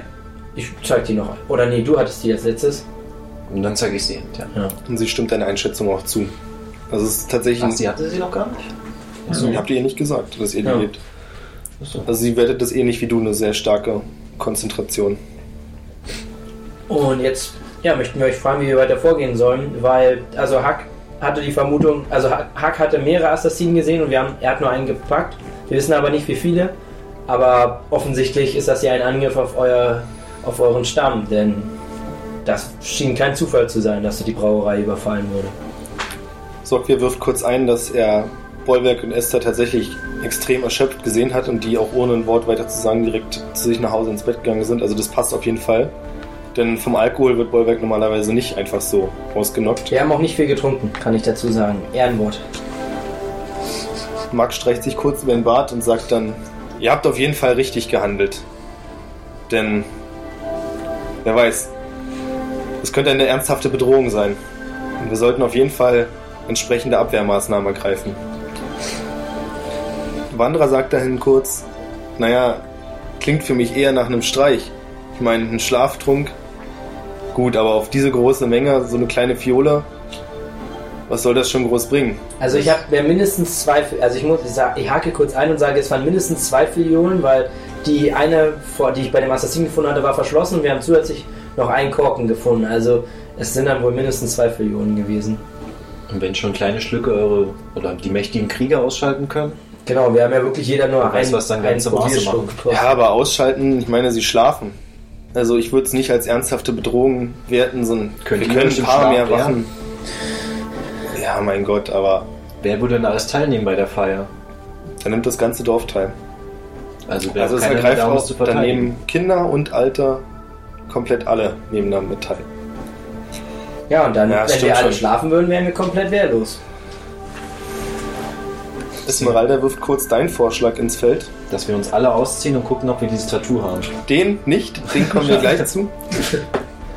Ich zeig die noch. Oder nee, du hattest die als letztes. Und dann zeige ich sie hinterher. Ja. Und sie stimmt deiner Einschätzung auch zu. Also es ist tatsächlich... Ach, sie hatte sie noch gar nicht. Also, habt ihr ihr nicht gesagt, dass ihr die Ja. lebt. Also sie wertet das ähnlich wie du, eine sehr starke Konzentration. Und jetzt ja, möchten wir euch fragen, wie wir weiter vorgehen sollen, weil, also Hack hatte die Vermutung, also Hack Hack hatte mehrere Assassinen gesehen und wir haben, er hat nur einen gepackt. Wir wissen aber nicht wie viele. Aber offensichtlich ist das ja ein Angriff auf, euer, auf euren Stamm, denn das schien kein Zufall zu sein, dass die Brauerei überfallen wurde. Sokir wirft kurz ein, dass er Bollwerk und Esther tatsächlich extrem erschöpft gesehen hat und die auch ohne ein Wort weiter zu sagen direkt zu sich nach Hause ins Bett gegangen sind. Also das passt auf jeden Fall. Denn vom Alkohol wird Bollwerk normalerweise nicht einfach so ausgenockt. Wir haben auch nicht viel getrunken, kann ich dazu sagen. Ehrenwort. Mark streicht sich kurz über den Bart und sagt dann, ihr habt auf jeden Fall richtig gehandelt. Denn, wer weiß, es könnte eine ernsthafte Bedrohung sein. Und wir sollten auf jeden Fall entsprechende Abwehrmaßnahmen ergreifen. Wanderer sagt dahin kurz, naja, klingt für mich eher nach einem Streich. Ich meine, ein Schlaftrunk, gut, aber auf diese große Menge, so eine kleine Fiole, was soll das schon groß bringen? Also ich habe mindestens zwei, also ich muss, ich, sag, ich hake kurz ein und sage, es waren mindestens zwei Fiolen, weil die eine, die ich bei dem Assassinen gefunden hatte, war verschlossen wir haben zusätzlich noch einen Korken gefunden. Also es sind dann wohl mindestens zwei Fiolen gewesen. Und wenn schon kleine Schlücke eure oder die mächtigen Krieger ausschalten können, Genau, wir haben ja wirklich jeder nur weiß, was dann ganze Maße machen. Ja, aber ausschalten, ich meine, sie schlafen. Also ich würde es nicht als ernsthafte Bedrohung werten, sondern Können wir können nicht ein paar mehr? Wachen. Ja, mein Gott, aber wer würde denn alles teilnehmen bei der Feier? da nimmt das ganze Dorf teil. Also, wer Also es ergreift auch, dann nehmen Kinder und Alter komplett alle nehmen damit teil. Ja, und dann, Ja, wenn wir alle schon. schlafen würden, wären wir komplett wehrlos. Esmeralda wirft kurz deinen Vorschlag ins Feld. Dass wir uns alle ausziehen und gucken, ob wir dieses Tattoo haben. Den nicht, den kommen wir gleich zu.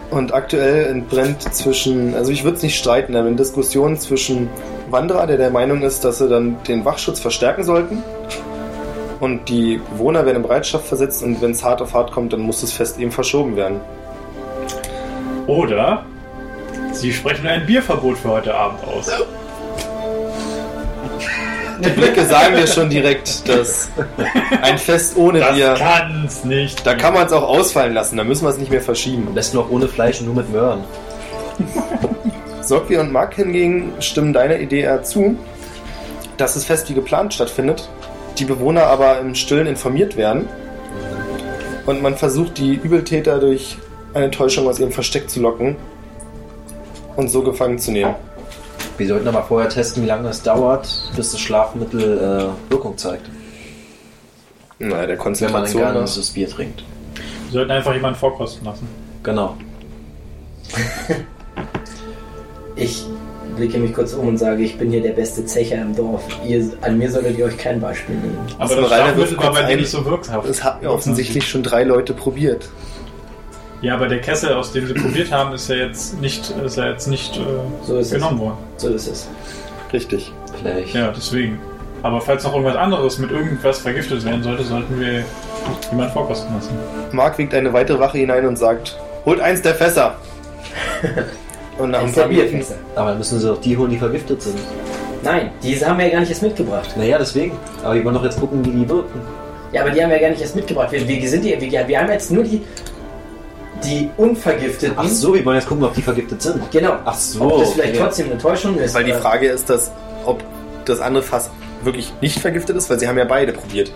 Und aktuell entbrennt zwischen, also ich würde es nicht streiten, aber in Diskussionen zwischen Wanderer, der der Meinung ist, dass sie dann den Wachschutz verstärken sollten. Und die Bewohner werden in Bereitschaft versetzt und wenn es hart auf hart kommt, dann muss das Fest eben verschoben werden. Oder Sie sprechen ein Bierverbot für heute Abend aus. Die Blicke sagen dir schon direkt, dass ein Fest ohne Das Bier, kann's nicht. da kann man es auch ausfallen lassen, da müssen wir es nicht mehr verschieben. Am besten noch ohne Fleisch und nur mit Möhren. Sokwi und Mark hingegen stimmen deiner Idee eher zu, dass das Fest wie geplant stattfindet, die Bewohner aber im Stillen informiert werden und man versucht, die Übeltäter durch eine Täuschung aus ihrem Versteck zu locken und so gefangen zu nehmen. Wir sollten aber vorher testen, wie lange es dauert, bis das Schlafmittel äh, Wirkung zeigt. Naja, der Wenn man ein Konzentration ganzes Bier trinkt. Wir sollten einfach jemanden vorkosten lassen. Genau. Ich blicke mich kurz um und sage, ich bin hier der beste Zecher im Dorf. Ihr, an mir solltet ihr euch kein Beispiel nehmen. Aber Also das bei dir ein. nicht so wirksam. Das haben offensichtlich schon drei Leute probiert. Ja, aber der Kessel, aus dem sie probiert haben, ist ja jetzt nicht, ist ja jetzt nicht äh, So ist genommen worden. es. So ist es. Richtig. Vielleicht. Ja, deswegen. Aber falls noch irgendwas anderes mit irgendwas vergiftet werden sollte, sollten wir jemanden vorkosten lassen. Mark wiegt eine weitere Wache hinein und sagt, holt eins der Fässer. Und nach ein Eins der paar Minuten Bierfässer. Aber dann müssen sie doch die holen, die vergiftet sind. Nein, diese haben wir ja gar nicht erst mitgebracht. Naja, deswegen. Aber wir wollen doch jetzt gucken, wie die wirken. Ja, aber die haben wir ja gar nicht erst mitgebracht. Wir, wir, sind die, wir, wir haben jetzt nur die, die Unvergifteten. Ach so, wir wollen jetzt gucken, ob die vergiftet sind. Genau. Ach so, Ob das vielleicht okay. trotzdem eine Täuschung ist. Weil die oder- Frage ist, dass, ob das andere Fass wirklich nicht vergiftet ist, weil sie haben ja beide probiert.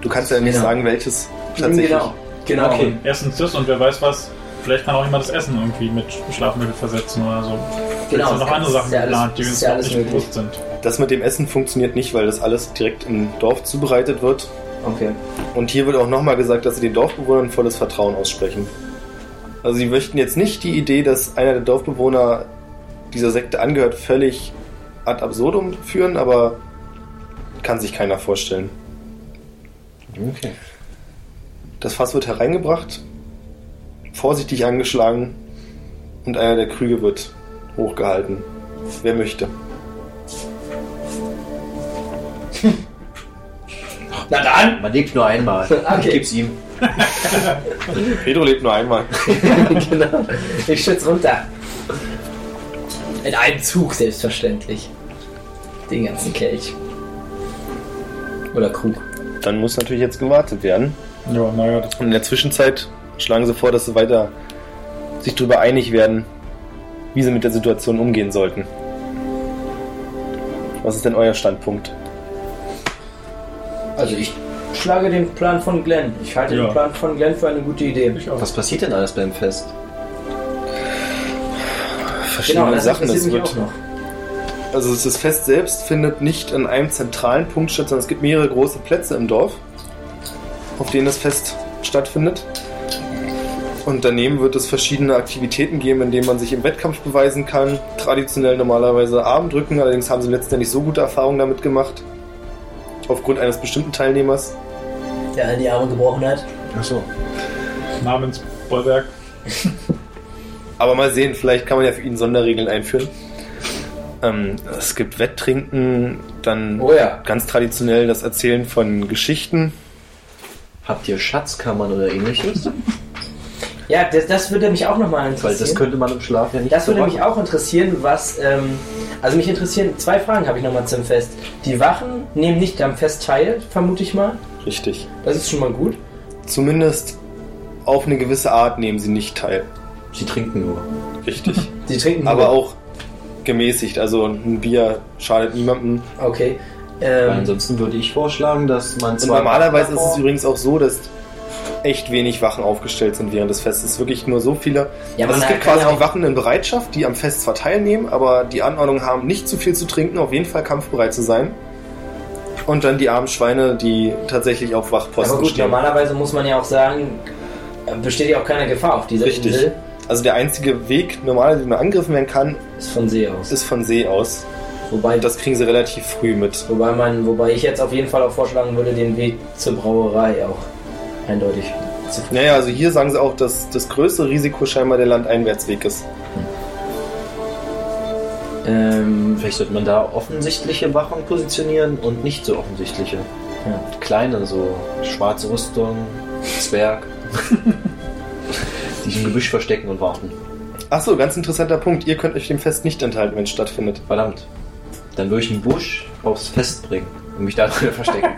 Du kannst ja nicht Genau. sagen, welches tatsächlich. Genau. Genau. Okay. Und erstens das und wer weiß was, vielleicht kann auch jemand das Essen irgendwie mit Schlafmittel versetzen oder so. Vielleicht Genau, sind noch das andere Sachen ja alles- geplant, die uns ja noch nicht möglich. bewusst sind. Das mit dem Essen funktioniert nicht, weil das alles direkt im Dorf zubereitet wird. Okay. Und hier wird auch nochmal gesagt, dass sie den Dorfbewohnern volles Vertrauen aussprechen. Also sie möchten jetzt nicht die Idee, dass einer der Dorfbewohner dieser Sekte angehört, völlig ad absurdum führen, aber kann sich keiner vorstellen. Okay. Das Fass wird hereingebracht, vorsichtig angeschlagen und einer der Krüge wird hochgehalten. Wer möchte? Na dann! Man lebt nur einmal. Okay. Ich geb's ihm. Pedro lebt nur einmal. genau. Ich schütze runter. In einem Zug, selbstverständlich. Den ganzen Kelch. Oder Krug. Dann muss natürlich jetzt gewartet werden. Ja, naja, Und in der Zwischenzeit schlagen sie vor, dass sie weiter sich darüber einig werden, wie sie mit der Situation umgehen sollten. Was ist denn euer Standpunkt? Also ich schlage den Plan von Glenn. Ich halte Ja. den Plan von Glenn für eine gute Idee. Ich auch. Was passiert denn alles beim Fest? Verschiedene Genau, das Sachen. mich wird, also das Fest selbst findet nicht an einem zentralen Punkt statt, sondern es gibt mehrere große Plätze im Dorf, auf denen das Fest stattfindet. Und daneben wird es verschiedene Aktivitäten geben, in denen man sich im Wettkampf beweisen kann. Traditionell normalerweise Armdrücken, allerdings haben sie letztendlich so gute Erfahrungen damit gemacht. Aufgrund eines bestimmten Teilnehmers. Der all die Arme gebrochen hat. Achso. Namens Bollwerk. Aber mal sehen, vielleicht kann man ja für ihn Sonderregeln einführen. Ähm, es gibt Wetttrinken, dann Oh ja. ganz traditionell das Erzählen von Geschichten. Habt ihr Schatzkammern oder ähnliches? Ja, das, das würde mich auch nochmal interessieren. Weil das könnte man im Schlaf ja nicht Das so würde mich auch interessieren, was. Ähm, also mich interessieren zwei Fragen habe ich nochmal zum Fest. Die Wachen nehmen nicht am Fest teil, vermute ich mal. Richtig. Das ist schon mal gut. Zumindest auf eine gewisse Art nehmen sie nicht teil. Sie trinken nur. Richtig. Sie trinken Aber nur. auch gemäßigt. Also ein Bier schadet niemandem. Okay. Ähm, ansonsten würde ich vorschlagen, dass man Und zwar normalerweise ist es übrigens auch so, dass echt wenig Wachen aufgestellt sind während des Festes. Wirklich nur so viele. Ja, also es gibt quasi ja die Wachen in Bereitschaft, die am Fest zwar teilnehmen, aber die Anordnung haben, nicht zu viel zu trinken, auf jeden Fall kampfbereit zu sein. Und dann die armen Schweine, die tatsächlich auf Wachposten aber gut, stehen. normalerweise muss man ja auch sagen, äh, besteht ja auch keine Gefahr auf dieser Richtig. Insel. Also der einzige Weg, normal, wie man angegriffen werden kann, Ist von See aus. ist von See aus. Wobei, das kriegen sie relativ früh mit. wobei, man, wobei ich jetzt auf jeden Fall auch vorschlagen würde, den Weg zur Brauerei auch eindeutig zu Naja, also hier sagen sie auch, dass das größte Risiko scheinbar der Landeinwärtsweg ist. Ähm, Vielleicht sollte man da offensichtliche Wachen positionieren und nicht so offensichtliche. Ja. Kleine, so schwarze Rüstung, Zwerg. die sich im Gebüsch verstecken und warten. Achso, ganz interessanter Punkt. Ihr könnt euch dem Fest nicht enthalten, wenn es stattfindet. Verdammt. Dann würde ich einen Busch aufs Fest bringen und mich da drin verstecken.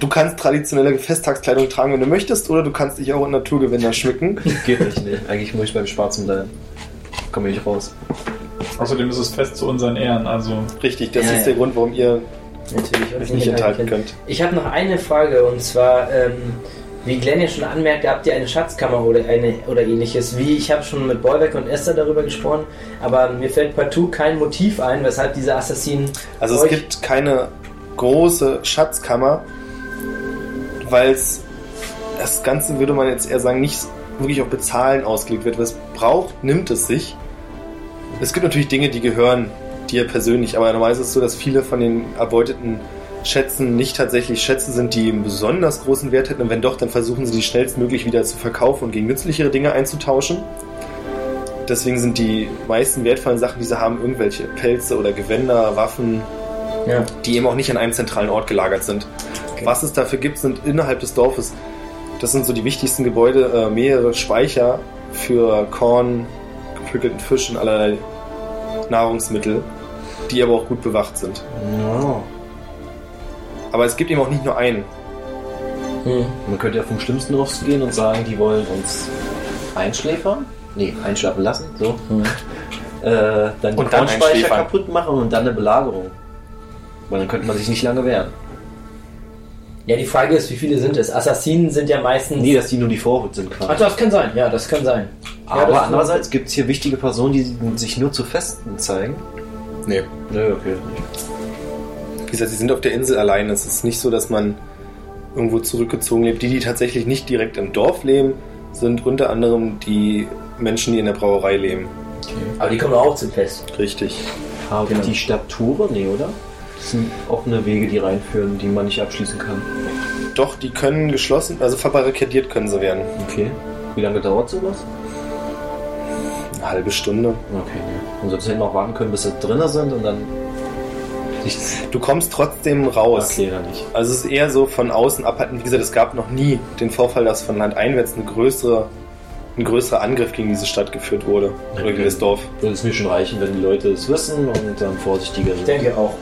Du kannst traditionelle Festtagskleidung tragen, wenn du möchtest, oder du kannst dich auch in Naturgewänder schmücken. Geht nicht, nee. Eigentlich muss ich beim Schwarzen bleiben. Komme ich nicht raus. Außerdem ist es fest zu unseren Ehren, also Richtig, das Ja, ist ja. der Grund, warum ihr natürlich euch nicht enthalten könnt. Ich habe noch eine Frage und zwar, ähm, wie Glenn ja schon anmerkte, habt ihr eine Schatzkammer oder eine oder ähnliches? Wie ich habe schon mit Bollwerk und Esther darüber gesprochen, aber mir fällt partout kein Motiv ein, weshalb diese Assassinen. Also es gibt keine große Schatzkammer, weil es das Ganze, würde man jetzt eher sagen, nicht wirklich auf Bezahlen ausgelegt wird. Was braucht, nimmt es sich. Es gibt natürlich Dinge, die gehören dir persönlich, aber normalerweise ist es so, dass viele von den erbeuteten Schätzen nicht tatsächlich Schätze sind, die einen besonders großen Wert hätten. Und wenn doch, dann versuchen sie die schnellstmöglich wieder zu verkaufen und gegen nützlichere Dinge einzutauschen. Deswegen sind die meisten wertvollen Sachen, die sie haben, irgendwelche Pelze oder Gewänder, Waffen, Ja. die eben auch nicht an einem zentralen Ort gelagert sind. Okay. Was es dafür gibt, sind innerhalb des Dorfes, das sind so die wichtigsten Gebäude, äh, mehrere Speicher für Korn, gepflückelten Fisch und allerlei Nahrungsmittel, die aber auch gut bewacht sind. Ja. Aber es gibt eben auch nicht nur einen. Hm. Man könnte ja vom Schlimmsten ausgehen und sagen, die wollen uns einschläfern. Nee, einschlafen lassen, so. Hm. Äh, dann die Und dann Kornspeicher kaputt machen und dann eine Belagerung. Weil dann könnte man sich nicht lange wehren. Ja, die Frage ist, wie viele sind es? Assassinen sind ja meistens. Nee, dass die nur die Vorhut sind Ach, quasi. das kann sein, ja, das kann sein. ja, Aber andererseits gibt es hier wichtige Personen, die sich nur zu Festen zeigen. Nee. Nö, okay. Wie gesagt, sie sind auf der Insel allein. Es ist nicht so, dass man irgendwo zurückgezogen lebt. Die, die tatsächlich nicht direkt im Dorf leben, sind unter anderem die Menschen, die in der Brauerei leben. Aber die kommen auch zum Fest. Richtig. Haben Genau. die Stadttore? Nee, oder? Das sind offene Wege, die reinführen, die man nicht abschließen kann. Doch, die können geschlossen, also verbarrikadiert können sie werden. Okay. Wie lange dauert sowas? Eine halbe Stunde. Okay, nee. Und sonst hätten wir auch warten können, bis sie drinnen sind und dann. Du kommst trotzdem raus. Okay, dann nicht. Also es ist eher so von außen abhalten. Wie gesagt, es gab noch nie den Vorfall, dass von landeinwärts eine größere, ein größerer Angriff gegen diese Stadt geführt wurde. Oder gegen das Dorf. Würde es mir schon reichen, wenn die Leute es wissen und dann vorsichtiger Ich sind. denke auch.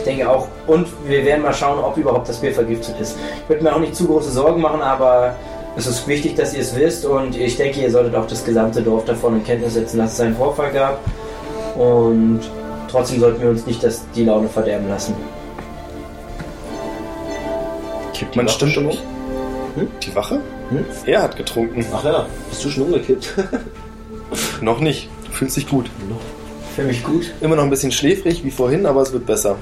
Ich denke auch. Und wir werden mal schauen, ob überhaupt das Bier vergiftet ist. Ich würde mir auch nicht zu große Sorgen machen, aber es ist wichtig, dass ihr es wisst und ich denke, ihr solltet auch das gesamte Dorf davon in Kenntnis setzen, dass es einen Vorfall gab. Und trotzdem sollten wir uns nicht das, die Laune verderben lassen. Kippt Man stimmt schon um. um? Die Wache? Hm? Er hat getrunken. Ach ja, bist du schon umgekippt? Noch nicht. Du fühlst dich gut. Für mich gut. Immer noch ein bisschen schläfrig wie vorhin, aber es wird besser.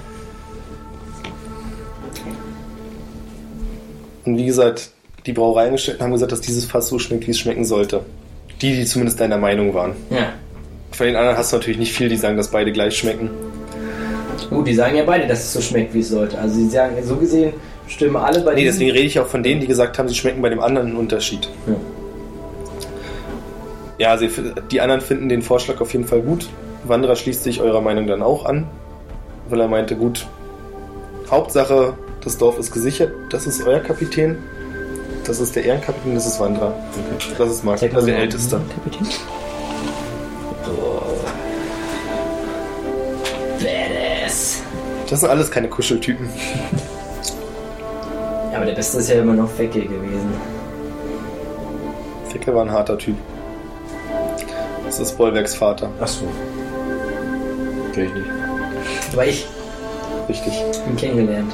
Und wie gesagt, die Brauereiangestellten haben gesagt, dass dieses Fass so schmeckt, wie es schmecken sollte. Die, die zumindest deiner Meinung waren. Ja. Von den anderen hast du natürlich nicht viel, die sagen, dass beide gleich schmecken. Gut, die sagen ja beide, dass es so schmeckt, wie es sollte. Also sie sagen, so gesehen stimmen alle bei Nee, deswegen rede ich auch von denen, die gesagt haben, sie schmecken bei dem anderen einen Unterschied. Ja. Ja, sie, die anderen finden den Vorschlag auf jeden Fall gut. Wanderer schließt sich eurer Meinung dann auch an, weil er meinte, gut, Hauptsache, das Dorf ist gesichert, das ist euer Kapitän, das ist der Ehrenkapitän, das ist Wanderer. Das ist Mark, Zeig das ist mal der so. Älteste. Kapitän. Badass. Das sind alles keine Kuscheltypen. Ja, aber der Beste ist ja immer noch Fecke gewesen. Ficke war ein harter Typ. Das ist Bollwerks Vater, Achso. Kenn ich nicht. Aber ich richtig. ihn kennengelernt.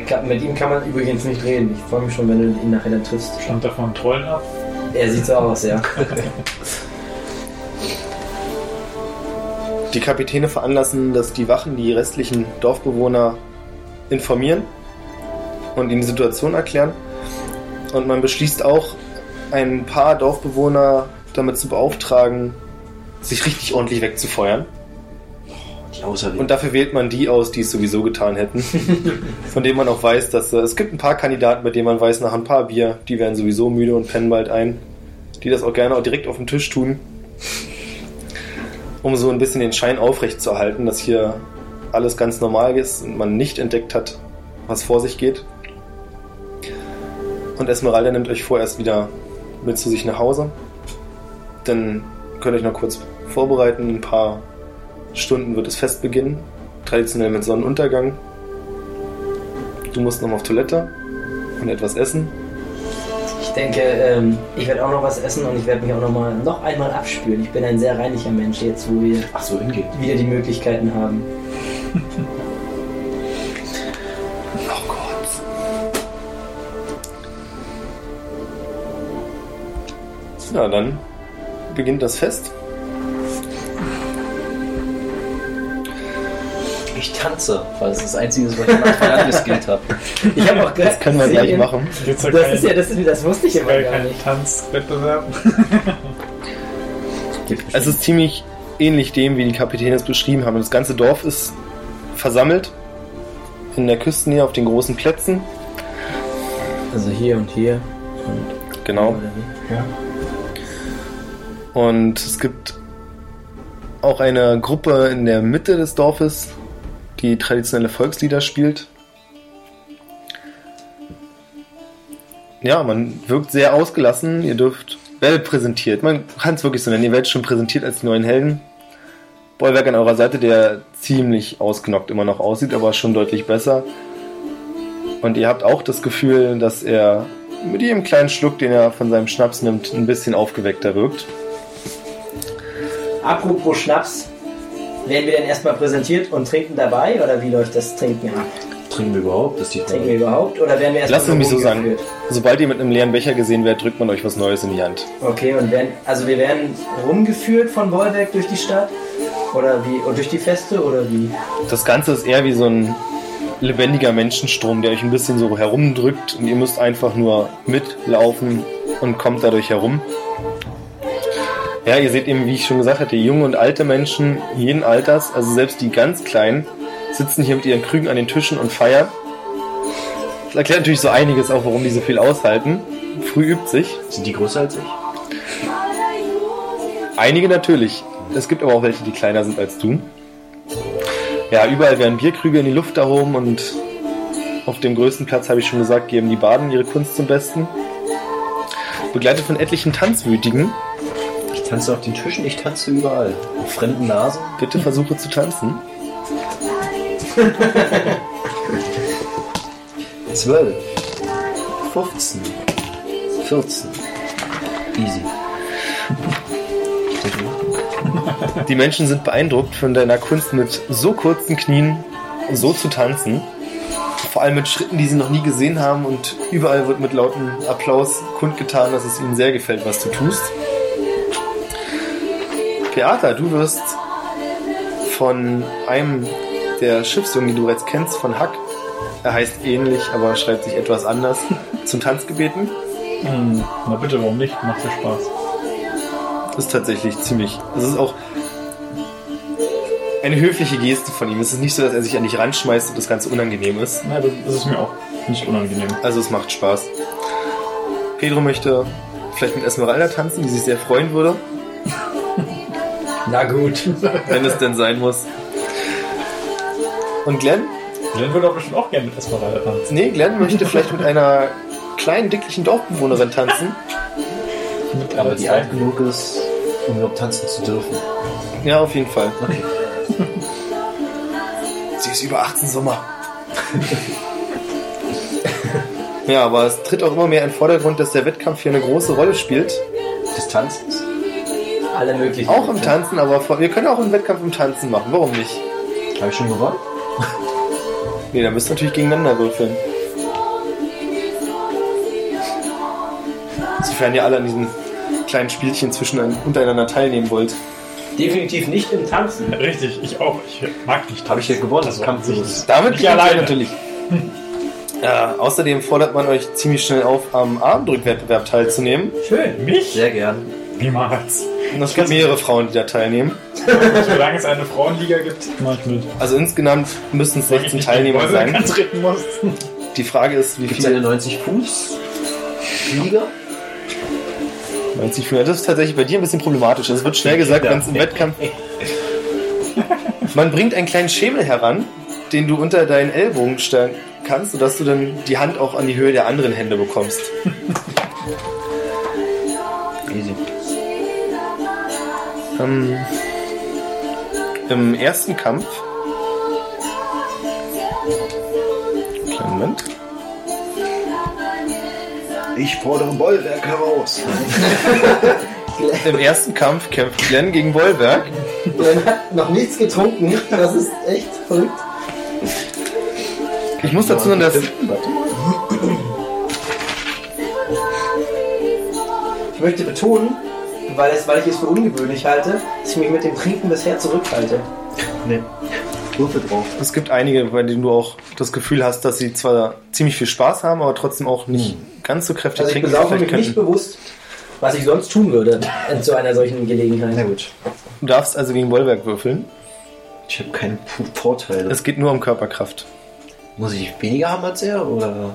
Kann, mit ihm kann man übrigens nicht reden. Ich freue mich schon, wenn du ihn nachher dann triffst. Stammt er von Trollen ab? Er sieht so aus, ja. Die Kapitäne veranlassen, dass die Wachen die restlichen Dorfbewohner informieren und ihnen die Situation erklären. Und man beschließt auch, ein paar Dorfbewohner damit zu beauftragen, sich richtig ordentlich wegzufeuern. Die Auserwählten. Und dafür wählt man die aus, die es sowieso getan hätten. Von denen man auch weiß, dass äh, es gibt ein paar Kandidaten, bei denen man weiß, nach ein paar Bier, die werden sowieso müde und pennen bald ein. Die das auch gerne auch direkt auf den Tisch tun. Um so ein bisschen den Schein aufrecht zu erhalten, dass hier alles ganz normal ist und man nicht entdeckt hat, was vor sich geht. Und Esmeralda nimmt euch vorerst wieder mit zu sich nach Hause. Dann könnt ihr euch noch kurz vorbereiten. Ein paar Stunden wird das Fest beginnen. Traditionell mit Sonnenuntergang. Du musst noch auf Toilette und etwas essen. Ich denke, ähm, ich werde auch noch was essen und ich werde mich auch noch mal noch einmal abspülen. Ich bin ein sehr reinlicher Mensch jetzt, wo wir so, wieder die Möglichkeiten haben. Oh Gott. Ja, dann beginnt das Fest. Ich tanze, weil das ist das Einzige, was ich am Anfang angeskillt habe. Ich habe auch Das können wir gleich machen. Das ist ja, das, ist, das wusste ich immer gar nicht. Tanzwettbewerb? Es ist ziemlich ähnlich dem, wie die Kapitäne es beschrieben haben. Das ganze Dorf ist versammelt in der Küstennähe auf den großen Plätzen. Also hier und hier. Und Genau. Ja. Und es gibt auch eine Gruppe in der Mitte des Dorfes, die traditionelle Volkslieder spielt. Ja, man wirkt sehr ausgelassen. Ihr dürft, werdet präsentiert. Man kann es wirklich so nennen. Ihr werdet schon präsentiert als neuen Helden. Bollwerk an eurer Seite, der ziemlich ausgenockt immer noch aussieht, aber schon deutlich besser. Und ihr habt auch das Gefühl, dass er mit jedem kleinen Schluck, den er von seinem Schnaps nimmt, ein bisschen aufgeweckter wirkt. Apropos Schnaps, werden wir denn erstmal präsentiert und trinken dabei oder wie läuft das Trinken ab? Trinken wir überhaupt? Das ist die Trinken wir überhaupt oder werden wir erstmal Lasst es mich so sagen. Sobald ihr mit einem leeren Becher gesehen werdet, drückt man euch was Neues in die Hand. Okay, und werden, also wir werden rumgeführt von Bollwerk durch die Stadt oder wie und durch die Feste oder wie? Das Ganze ist eher wie so ein lebendiger Menschenstrom, der euch ein bisschen so herumdrückt und ihr müsst einfach nur mitlaufen und kommt dadurch herum. Ja, ihr seht eben, wie ich schon gesagt hatte, junge und alte Menschen jeden Alters, also selbst die ganz Kleinen, sitzen hier mit ihren Krügen an den Tischen und feiern. Das erklärt natürlich so einiges auch, warum die so viel aushalten. Früh übt sich. Sind die größer als ich? Einige natürlich. Es gibt aber auch welche, die kleiner sind als du. Ja, überall werden Bierkrüge in die Luft erhoben und auf dem größten Platz, habe ich schon gesagt, geben die Baden ihre Kunst zum Besten. Begleitet von etlichen Tanzwütigen. Tanze auf den Tischen, ich tanze überall. Auf fremden Nasen. Bitte versuche zu tanzen. 12. 15. 14. Easy. Die Menschen sind beeindruckt von deiner Kunst mit so kurzen Knien so zu tanzen. Vor allem mit Schritten, die sie noch nie gesehen haben und überall wird mit lautem Applaus kundgetan, dass es ihnen sehr gefällt, was du tust. Beata, du wirst von einem der Schiffsjungen, die du bereits kennst, von Hack, er heißt ähnlich, aber schreibt sich etwas anders, zum Tanz gebeten. Hm, na bitte, warum nicht? Macht ja Spaß. Das ist tatsächlich ziemlich. Das ist auch eine höfliche Geste von ihm. Es ist nicht so, dass er sich an dich ranschmeißt und das Ganze unangenehm ist. Das, das ist mir auch nicht unangenehm. Also es macht Spaß. Pedro möchte vielleicht mit Esmeralda tanzen, die sich sehr freuen würde, Na gut. wenn es denn sein muss. Und Glenn? Glenn würde aber bestimmt auch gerne mit Esmeralda tanzen. Nee, Glenn möchte vielleicht mit einer kleinen, dicklichen Dorfbewohnerin tanzen. Mit Aber die alt genug ist, um überhaupt tanzen zu dürfen. Ja, auf jeden Fall. Okay. Sie ist über 18 Sommer. ja, aber es tritt auch immer mehr in den Vordergrund, dass der Wettkampf hier eine große Rolle spielt. Des Tanzens? Alle möglichen. Auch im Tanzen, aber vor- wir können auch einen Wettkampf im Tanzen machen. Warum nicht? Habe ich schon gewonnen? Nee, dann müsst ihr natürlich gegeneinander würfeln. Sofern ihr alle an diesen kleinen Spielchen zwischen untereinander teilnehmen wollt. Definitiv nicht im Tanzen. Richtig, ich auch. Ich mag nicht Habe ich ja gewonnen, Also, Kampf nicht- ist. Damit Nicht ihr alleine. natürlich. Ja, außerdem fordert man euch ziemlich schnell auf, am Armdrückwettbewerb teilzunehmen. Schön. Mich? Sehr gern. Niemals. Und es gibt mehrere Frauen, die da teilnehmen. Solange es eine Frauenliga gibt, mach ich mit. Also insgesamt müssen es Solange ich 16 nicht Teilnehmer sein. Die Frage ist, wie Gibt es eine viele 90 Fuß Liga? 90 Führer. Das ist tatsächlich bei dir ein bisschen problematisch. Es wird schnell gesagt, wenn es im Wettkampf. Man bringt einen kleinen Schemel heran, den du unter deinen Ellbogen stellen kannst, sodass du dann die Hand auch an die Höhe der anderen Hände bekommst. Ähm, Im ersten Kampf. Kleinen Moment. Ich fordere Bollwerk heraus. Im ersten Kampf kämpft Glenn gegen Bollwerk. Glenn hat noch nichts getrunken. Das ist echt verrückt. Ich muss dazu sagen, dass Ich möchte betonen, weil, es, weil ich es für ungewöhnlich halte, dass ich mich mit dem Trinken bisher zurückhalte. Nee. Würfel drauf. es gibt einige, bei denen du auch das Gefühl hast, dass sie zwar ziemlich viel Spaß haben, aber trotzdem auch nicht ganz so kräftig Also ich trinken. besaufe vielleicht mich nicht bewusst, was ich sonst tun würde in zu einer solchen Gelegenheit. Na gut. Du darfst also gegen Bollwerk würfeln. Ich habe keinen Vorteil. Es geht nur um Körperkraft. Muss ich weniger haben als er? Oder?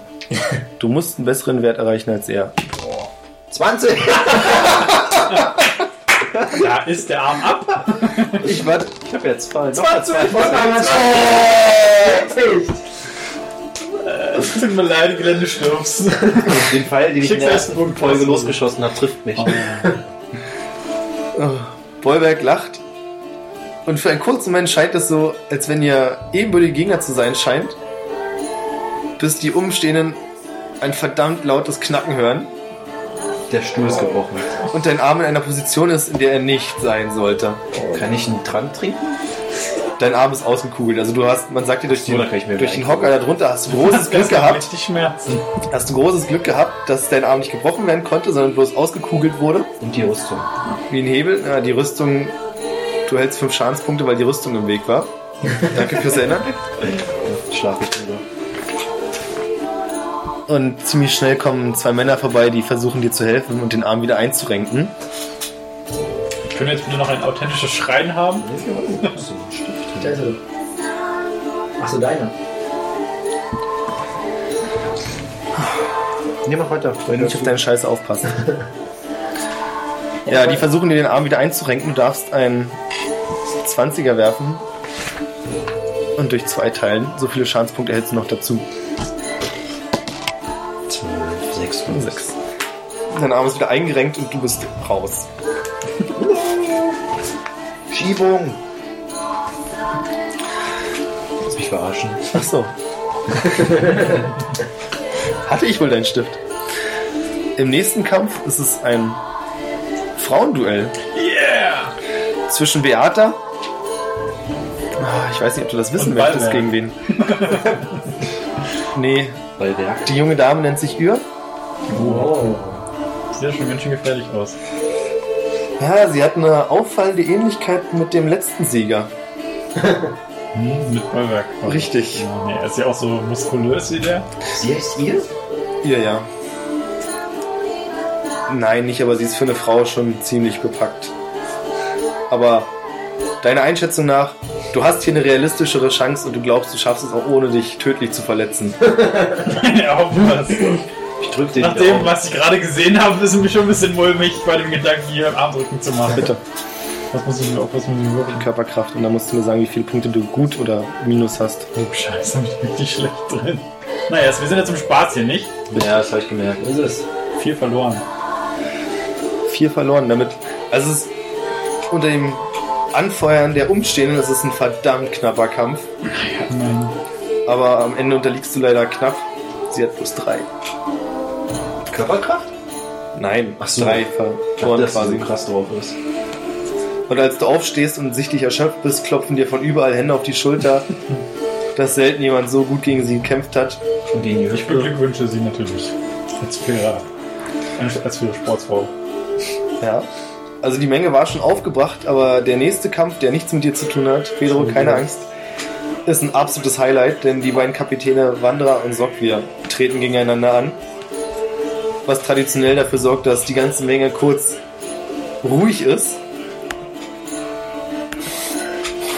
Du musst einen besseren Wert erreichen als er. 20! Da ist der Arm ab. Ich warte. Ich habe jetzt zwei. Nochmal zwei. Es tut mir leid, Glenn, du stirbst. Den Pfeil, den ich in der ersten Folge losgeschossen habe, trifft mich. Oh, Bollwerk lacht. Und für einen kurzen Moment scheint es so, als wenn ihr ebenbürtige Gegner zu sein scheint, bis die Umstehenden ein verdammt lautes Knacken hören Der Stuhl ist gebrochen. und dein Arm in einer Position ist, in der er nicht sein sollte. Kann ich einen Trank trinken? Dein Arm ist ausgekugelt. Also du hast, man sagt dir durch, mir durch den Hocker da drunter hast du großes Glück gehabt. Schmerzen. Hast du großes Glück gehabt, dass dein Arm nicht gebrochen werden konnte, sondern bloß ausgekugelt wurde. Und die Rüstung. Wie ein Hebel. Ja, die Rüstung, du hältst fünf Schadenspunkte, weil die Rüstung im Weg war. Danke fürs Erinnern. Schlaf ich drüber. Und ziemlich schnell kommen zwei Männer vorbei, die versuchen dir zu helfen und den Arm wieder einzurenken. Können wir jetzt bitte noch ein authentisches Schreien haben? Da ist er doch. Achso, deiner. Nee, mach weiter. Wenn nicht auf deine Scheiße aufpassen. Ja, die versuchen dir den Arm wieder einzurenken. Du darfst einen 20er werfen. Und durch zwei teilen. So viele Schadenspunkte erhältst du noch dazu. 12, 6, 5, Sechs. Dein Arm ist wieder eingerenkt und du bist raus. Schiebung! Lass mich verarschen. Ach so. Hatte ich wohl deinen Stift. Im nächsten Kampf ist es ein Frauenduell. Yeah! zwischen Beata. Ah, Ich weiß nicht, ob du das wissen Und möchtest, Ballwerk. gegen wen. nee, Ballwerk. die junge Dame nennt sich Ür. Oh. Sieht ja schon ganz schön gefährlich aus. Ja, sie hat eine auffallende Ähnlichkeit mit dem letzten Sieger. Hm, mit Bollwerk. Richtig. Ja, nee, er ist ja auch so muskulös wie der. Sie heißt ihr? Ihr, ja. Nein, nicht, aber sie ist für eine Frau schon ziemlich bepackt. Aber deiner Einschätzung nach, du hast hier eine realistischere Chance und du glaubst, du schaffst es auch ohne dich tödlich zu verletzen. ja, hoffen wir. Ich drück den Nach dem, was ich gerade gesehen habe, ist es mir schon ein bisschen mulmig bei dem Gedanken, hier Armdrücken zu machen. Bitte. Was muss ich, auf was muss ich würfeln? Körperkraft und dann musst du mir sagen, wie viele Punkte du gut oder minus hast. Oh, scheiße, bin ich richtig schlecht drin. Naja, wir sind ja zum Spaß hier, nicht? Ja, das habe ich gemerkt. Ist es? Viel verloren. Vier verloren damit. Also es ist unter dem Anfeuern der Umstehenden, das ist ein verdammt knapper Kampf. Nein. Aber am Ende unterliegst du leider knapp. Sie hat plus drei. Körperkraft? Nein, Ach so. drei dass sie quasi. so krass drauf ist. Und als du aufstehst und sichtlich erschöpft bist, klopfen dir von überall Hände auf die Schulter, dass selten jemand so gut gegen sie gekämpft hat. Und gegen Ich beglückwünsche sie natürlich. Als fairer, als für Sportsfrau. Ja. Also die Menge war schon aufgebracht, aber der nächste Kampf, der nichts mit dir zu tun hat, Pedro, keine Angst, ist ein absolutes Highlight, denn die beiden Kapitäne Wanderer und Sokvir treten gegeneinander an. Was traditionell dafür sorgt, dass die ganze Menge kurz ruhig ist.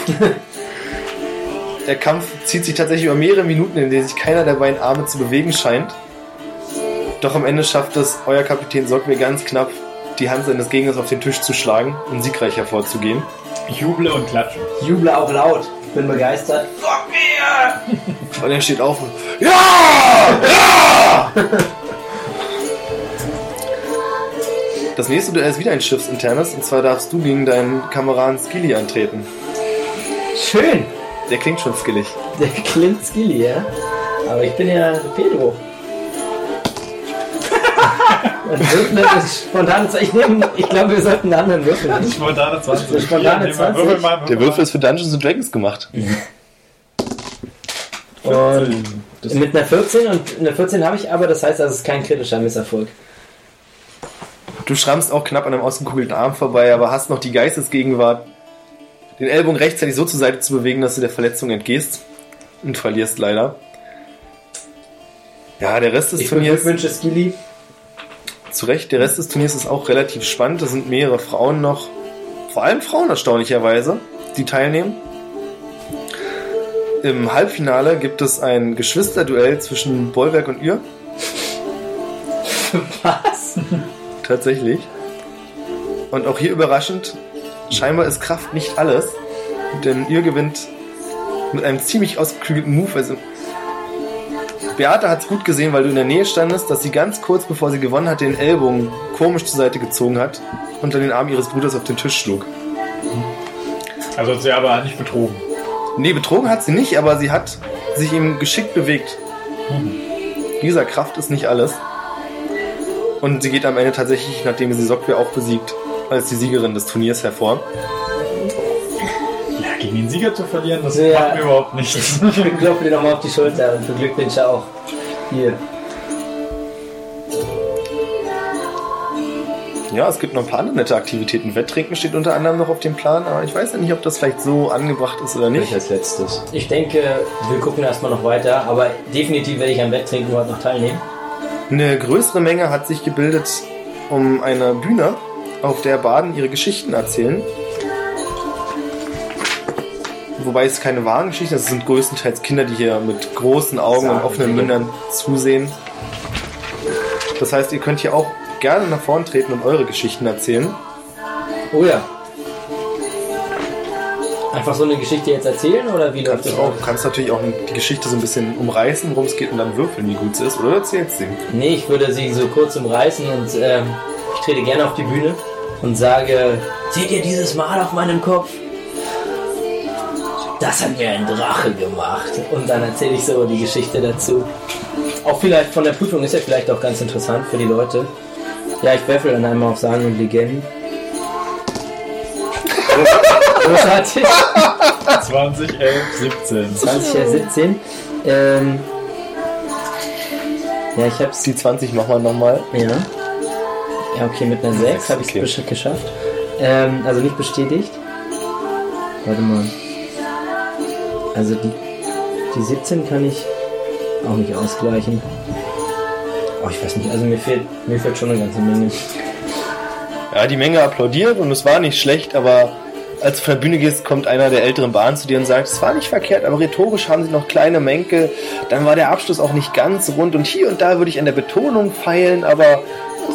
Der Kampf zieht sich tatsächlich über mehrere Minuten, in denen sich keiner der beiden Arme zu bewegen scheint. Doch am Ende schafft es euer Kapitän Sokvir ganz knapp, die Hand seines Gegners auf den Tisch zu schlagen und siegreich hervorzugehen. Ich juble und klatsche. Ich juble auch laut. Ich bin begeistert. Und er steht auf und Ja! Ja! Das nächste Duell ist wieder ein schiffsinternes und zwar darfst du gegen deinen Kameraden Skilly antreten. Schön. Der klingt schon skillig. Der klingt skilly, ja? Aber ich bin ja Pedro. Spontane. Ich ich glaube, wir sollten einen anderen Würfel nehmen. Spontane 20. Spontane Hier, nehmen wir- 20. würfel mal, würfel Der. Würfel ist für Dungeons and Dragons gemacht. Und mit einer 14 und eine 14 habe ich aber, das heißt, das ist kein kritischer Misserfolg. Du schrammst auch knapp an einem ausgekugelten Arm vorbei, aber hast noch die Geistesgegenwart, den Ellbogen rechtzeitig so zur Seite zu bewegen, dass du der Verletzung entgehst und verlierst leider. Ja, der Rest des Ich Turniers, beglückwünsche Skilly. zu Recht, der Rest des Turniers ist auch relativ spannend. Da sind mehrere Frauen noch, vor allem Frauen erstaunlicherweise, die teilnehmen. Im Halbfinale gibt es ein Geschwisterduell zwischen Bollwerk und Ihr. Was? Tatsächlich. Und auch hier überraschend, scheinbar ist Kraft nicht alles, denn ihr gewinnt mit einem ziemlich ausgeklügelten Move. Also Beate hat es gut gesehen, weil du in der Nähe standest, dass sie ganz kurz bevor sie gewonnen hat, den Ellbogen komisch zur Seite gezogen hat und dann den Arm ihres Bruders auf den Tisch schlug. Also hat sie aber nicht betrogen. Nee, betrogen hat sie nicht, aber sie hat sich ihm geschickt bewegt. Dieser Kraft ist nicht alles. Und sie geht am Ende tatsächlich, nachdem sie Sokwe auch besiegt, als die Siegerin des Turniers hervor. Ja, gegen den Sieger zu verlieren, das Ja. macht mir überhaupt nichts. Ich klopfe dir nochmal auf die Schulter und beglückwünsche auch. Hier. Ja, es gibt noch ein paar andere nette Aktivitäten. Wetttrinken steht unter anderem noch auf dem Plan, aber ich weiß ja nicht, ob das vielleicht so angebracht ist oder Nicht als letztes. Ich denke, wir gucken erstmal noch weiter, aber definitiv werde ich am Wetttrinken heute noch teilnehmen. Eine größere Menge hat sich gebildet um eine Bühne, auf der Baden ihre Geschichten erzählen. Wobei es keine wahren Geschichten sind, es sind größtenteils Kinder, die hier mit großen Augen und Sagen offenen Dinge. Mündern zusehen. Das heißt, ihr könnt hier auch gerne nach vorn treten und eure Geschichten erzählen. Oh ja. Einfach so eine Geschichte jetzt erzählen oder wie läuft Kannst das du auch, kannst natürlich auch die Geschichte so ein bisschen umreißen, worum es geht und dann würfeln, wie gut sie ist. Oder du erzählst sie. Nee, ich würde sie so kurz umreißen und ähm, ich trete gerne auf die Bühne und sage, seht ihr dieses Mal auf meinem Kopf? Das hat mir ein Drache gemacht. Und dann erzähle ich so die Geschichte dazu. Auch vielleicht von der Prüfung ist ja vielleicht auch ganz interessant für die Leute. Ja, ich werfe dann einmal auf Sagen und Legenden. Großartig. 20, 11, 17. 20, ja, 17. Ähm, ja, ich hab's. Die 20 machen wir nochmal. Ja. Ja, okay, mit einer 6 habe ich es okay. geschafft. Ähm, also nicht bestätigt. Warte mal. Also die, die 17 kann ich auch nicht ausgleichen. Oh, ich weiß nicht, also mir fehlt, mir fehlt schon eine ganze Menge. Ja, die Menge applaudiert und es war nicht schlecht, aber als du von der Bühne gehst, kommt einer der älteren Bahn zu dir und sagt, es war nicht verkehrt, aber rhetorisch haben sie noch kleine Mänkel. Dann war der Abschluss auch nicht ganz rund und hier und da würde ich an der Betonung feilen, aber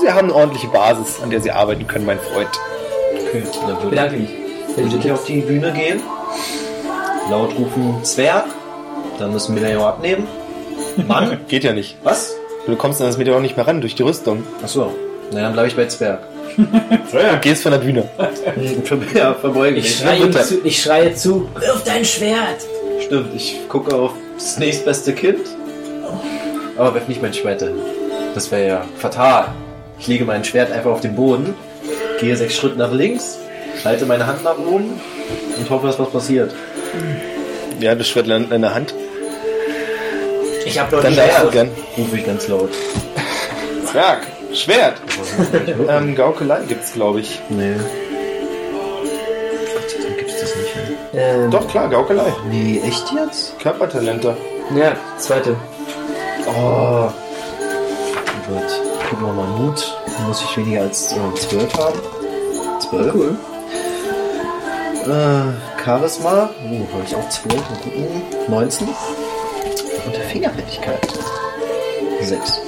sie haben eine ordentliche Basis, an der sie arbeiten können, mein Freund. Okay, dann würde Bedanke mich. würd ich auf die Bühne gehen, laut rufen Zwerg, dann müssen wir den ja abnehmen. Mann, Geht ja nicht. was? Du kommst an das Meteor nicht mehr ran durch die Rüstung. Achso, na dann bleibe ich bei Zwerg. Du gehst von der Bühne. ja, verbeuge Ich mich. schreie, ihm bitte. zu, ich schreie zu, wirf dein Schwert! Stimmt, ich gucke auf das nächstbeste Kind, aber werf nicht mein Schwert hin. Das wäre ja fatal. Ich lege mein Schwert einfach auf den Boden, gehe sechs Schritte nach links, halte meine Hand nach oben und hoffe, dass was passiert. Ja, das Schwert landet in der Hand. Ich hab dort Dann ein darfst du gern. Rufe ich ganz laut. Zwerg, Schwert. Ähm, Gaukelei gibt's, glaube ich. Nee. Gott sei Dank gibt's das nicht mehr. Ähm, Doch, klar, Gaukelei. Nee, echt jetzt? Körpertalente. Ja, zweite. Oh. Gut. Gucken wir mal. Mut. Muss ich weniger als äh, 12 haben? 12? Cool. Äh, Charisma. Oh, habe ich auch 12. Mal gucken. 19. Und der Fingerfertigkeit. 6.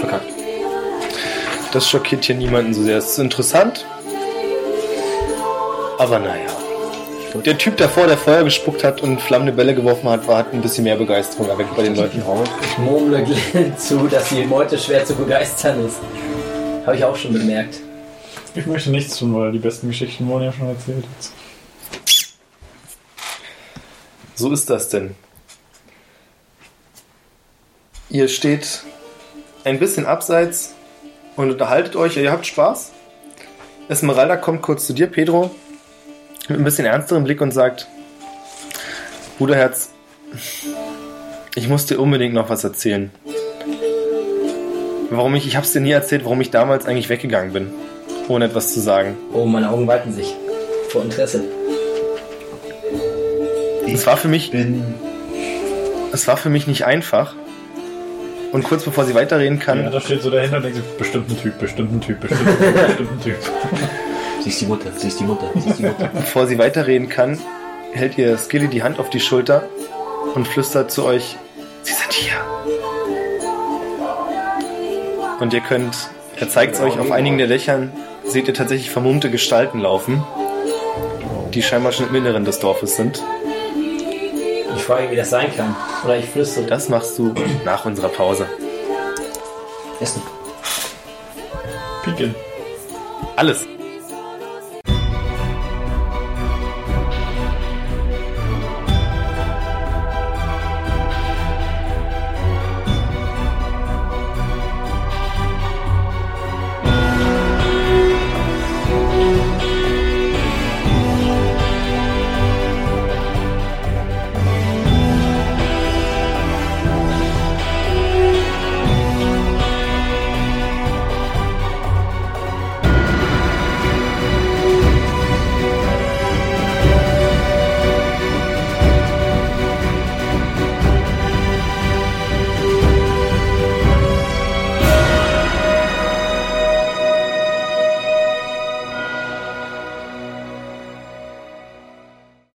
Verkackt. Das schockiert hier niemanden so sehr. Es ist interessant. Aber naja. Der Typ davor, der Feuer gespuckt hat und flammende Bälle geworfen hat, war, hat ein bisschen mehr Begeisterung erweckt bei den Leuten. Ich murmle zu, dass die Meute schwer zu begeistern ist. Habe ich auch schon bemerkt. Ich möchte nichts tun, weil die besten Geschichten wurden ja schon erzählt. So ist das denn. Ihr steht ein bisschen abseits und unterhaltet euch. Ihr habt Spaß. Esmeralda kommt kurz zu dir, Pedro, mit ein bisschen ernsterem Blick und sagt: Bruderherz, ich muss dir unbedingt noch was erzählen. Warum ich, ich hab's dir nie erzählt, warum ich damals eigentlich weggegangen bin, ohne etwas zu sagen. Oh, meine Augen weiten sich. Vor Interesse. Es war für mich Bin. Es war für mich nicht einfach. Und kurz bevor sie weiterreden kann, Ja, da steht so dahinter und denkt sich, bestimmt ein Typ, bestimmt ein Typ, bestimmt ein Typ, bestimmt ein Typ. Sie ist die Mutter, sie ist die Mutter, sie ist die Mutter. bevor sie weiterreden kann, hält ihr Skilly die Hand auf die Schulter und flüstert zu euch, sie sind hier. Und ihr könnt, er zeigt es euch, auf einigen der Dächern seht ihr tatsächlich vermummte Gestalten laufen, die scheinbar schon im Inneren des Dorfes sind. Ich frage, wie das sein kann. Oder ich flüstere. Das machst du nach unserer Pause. Essen. Piken. Alles.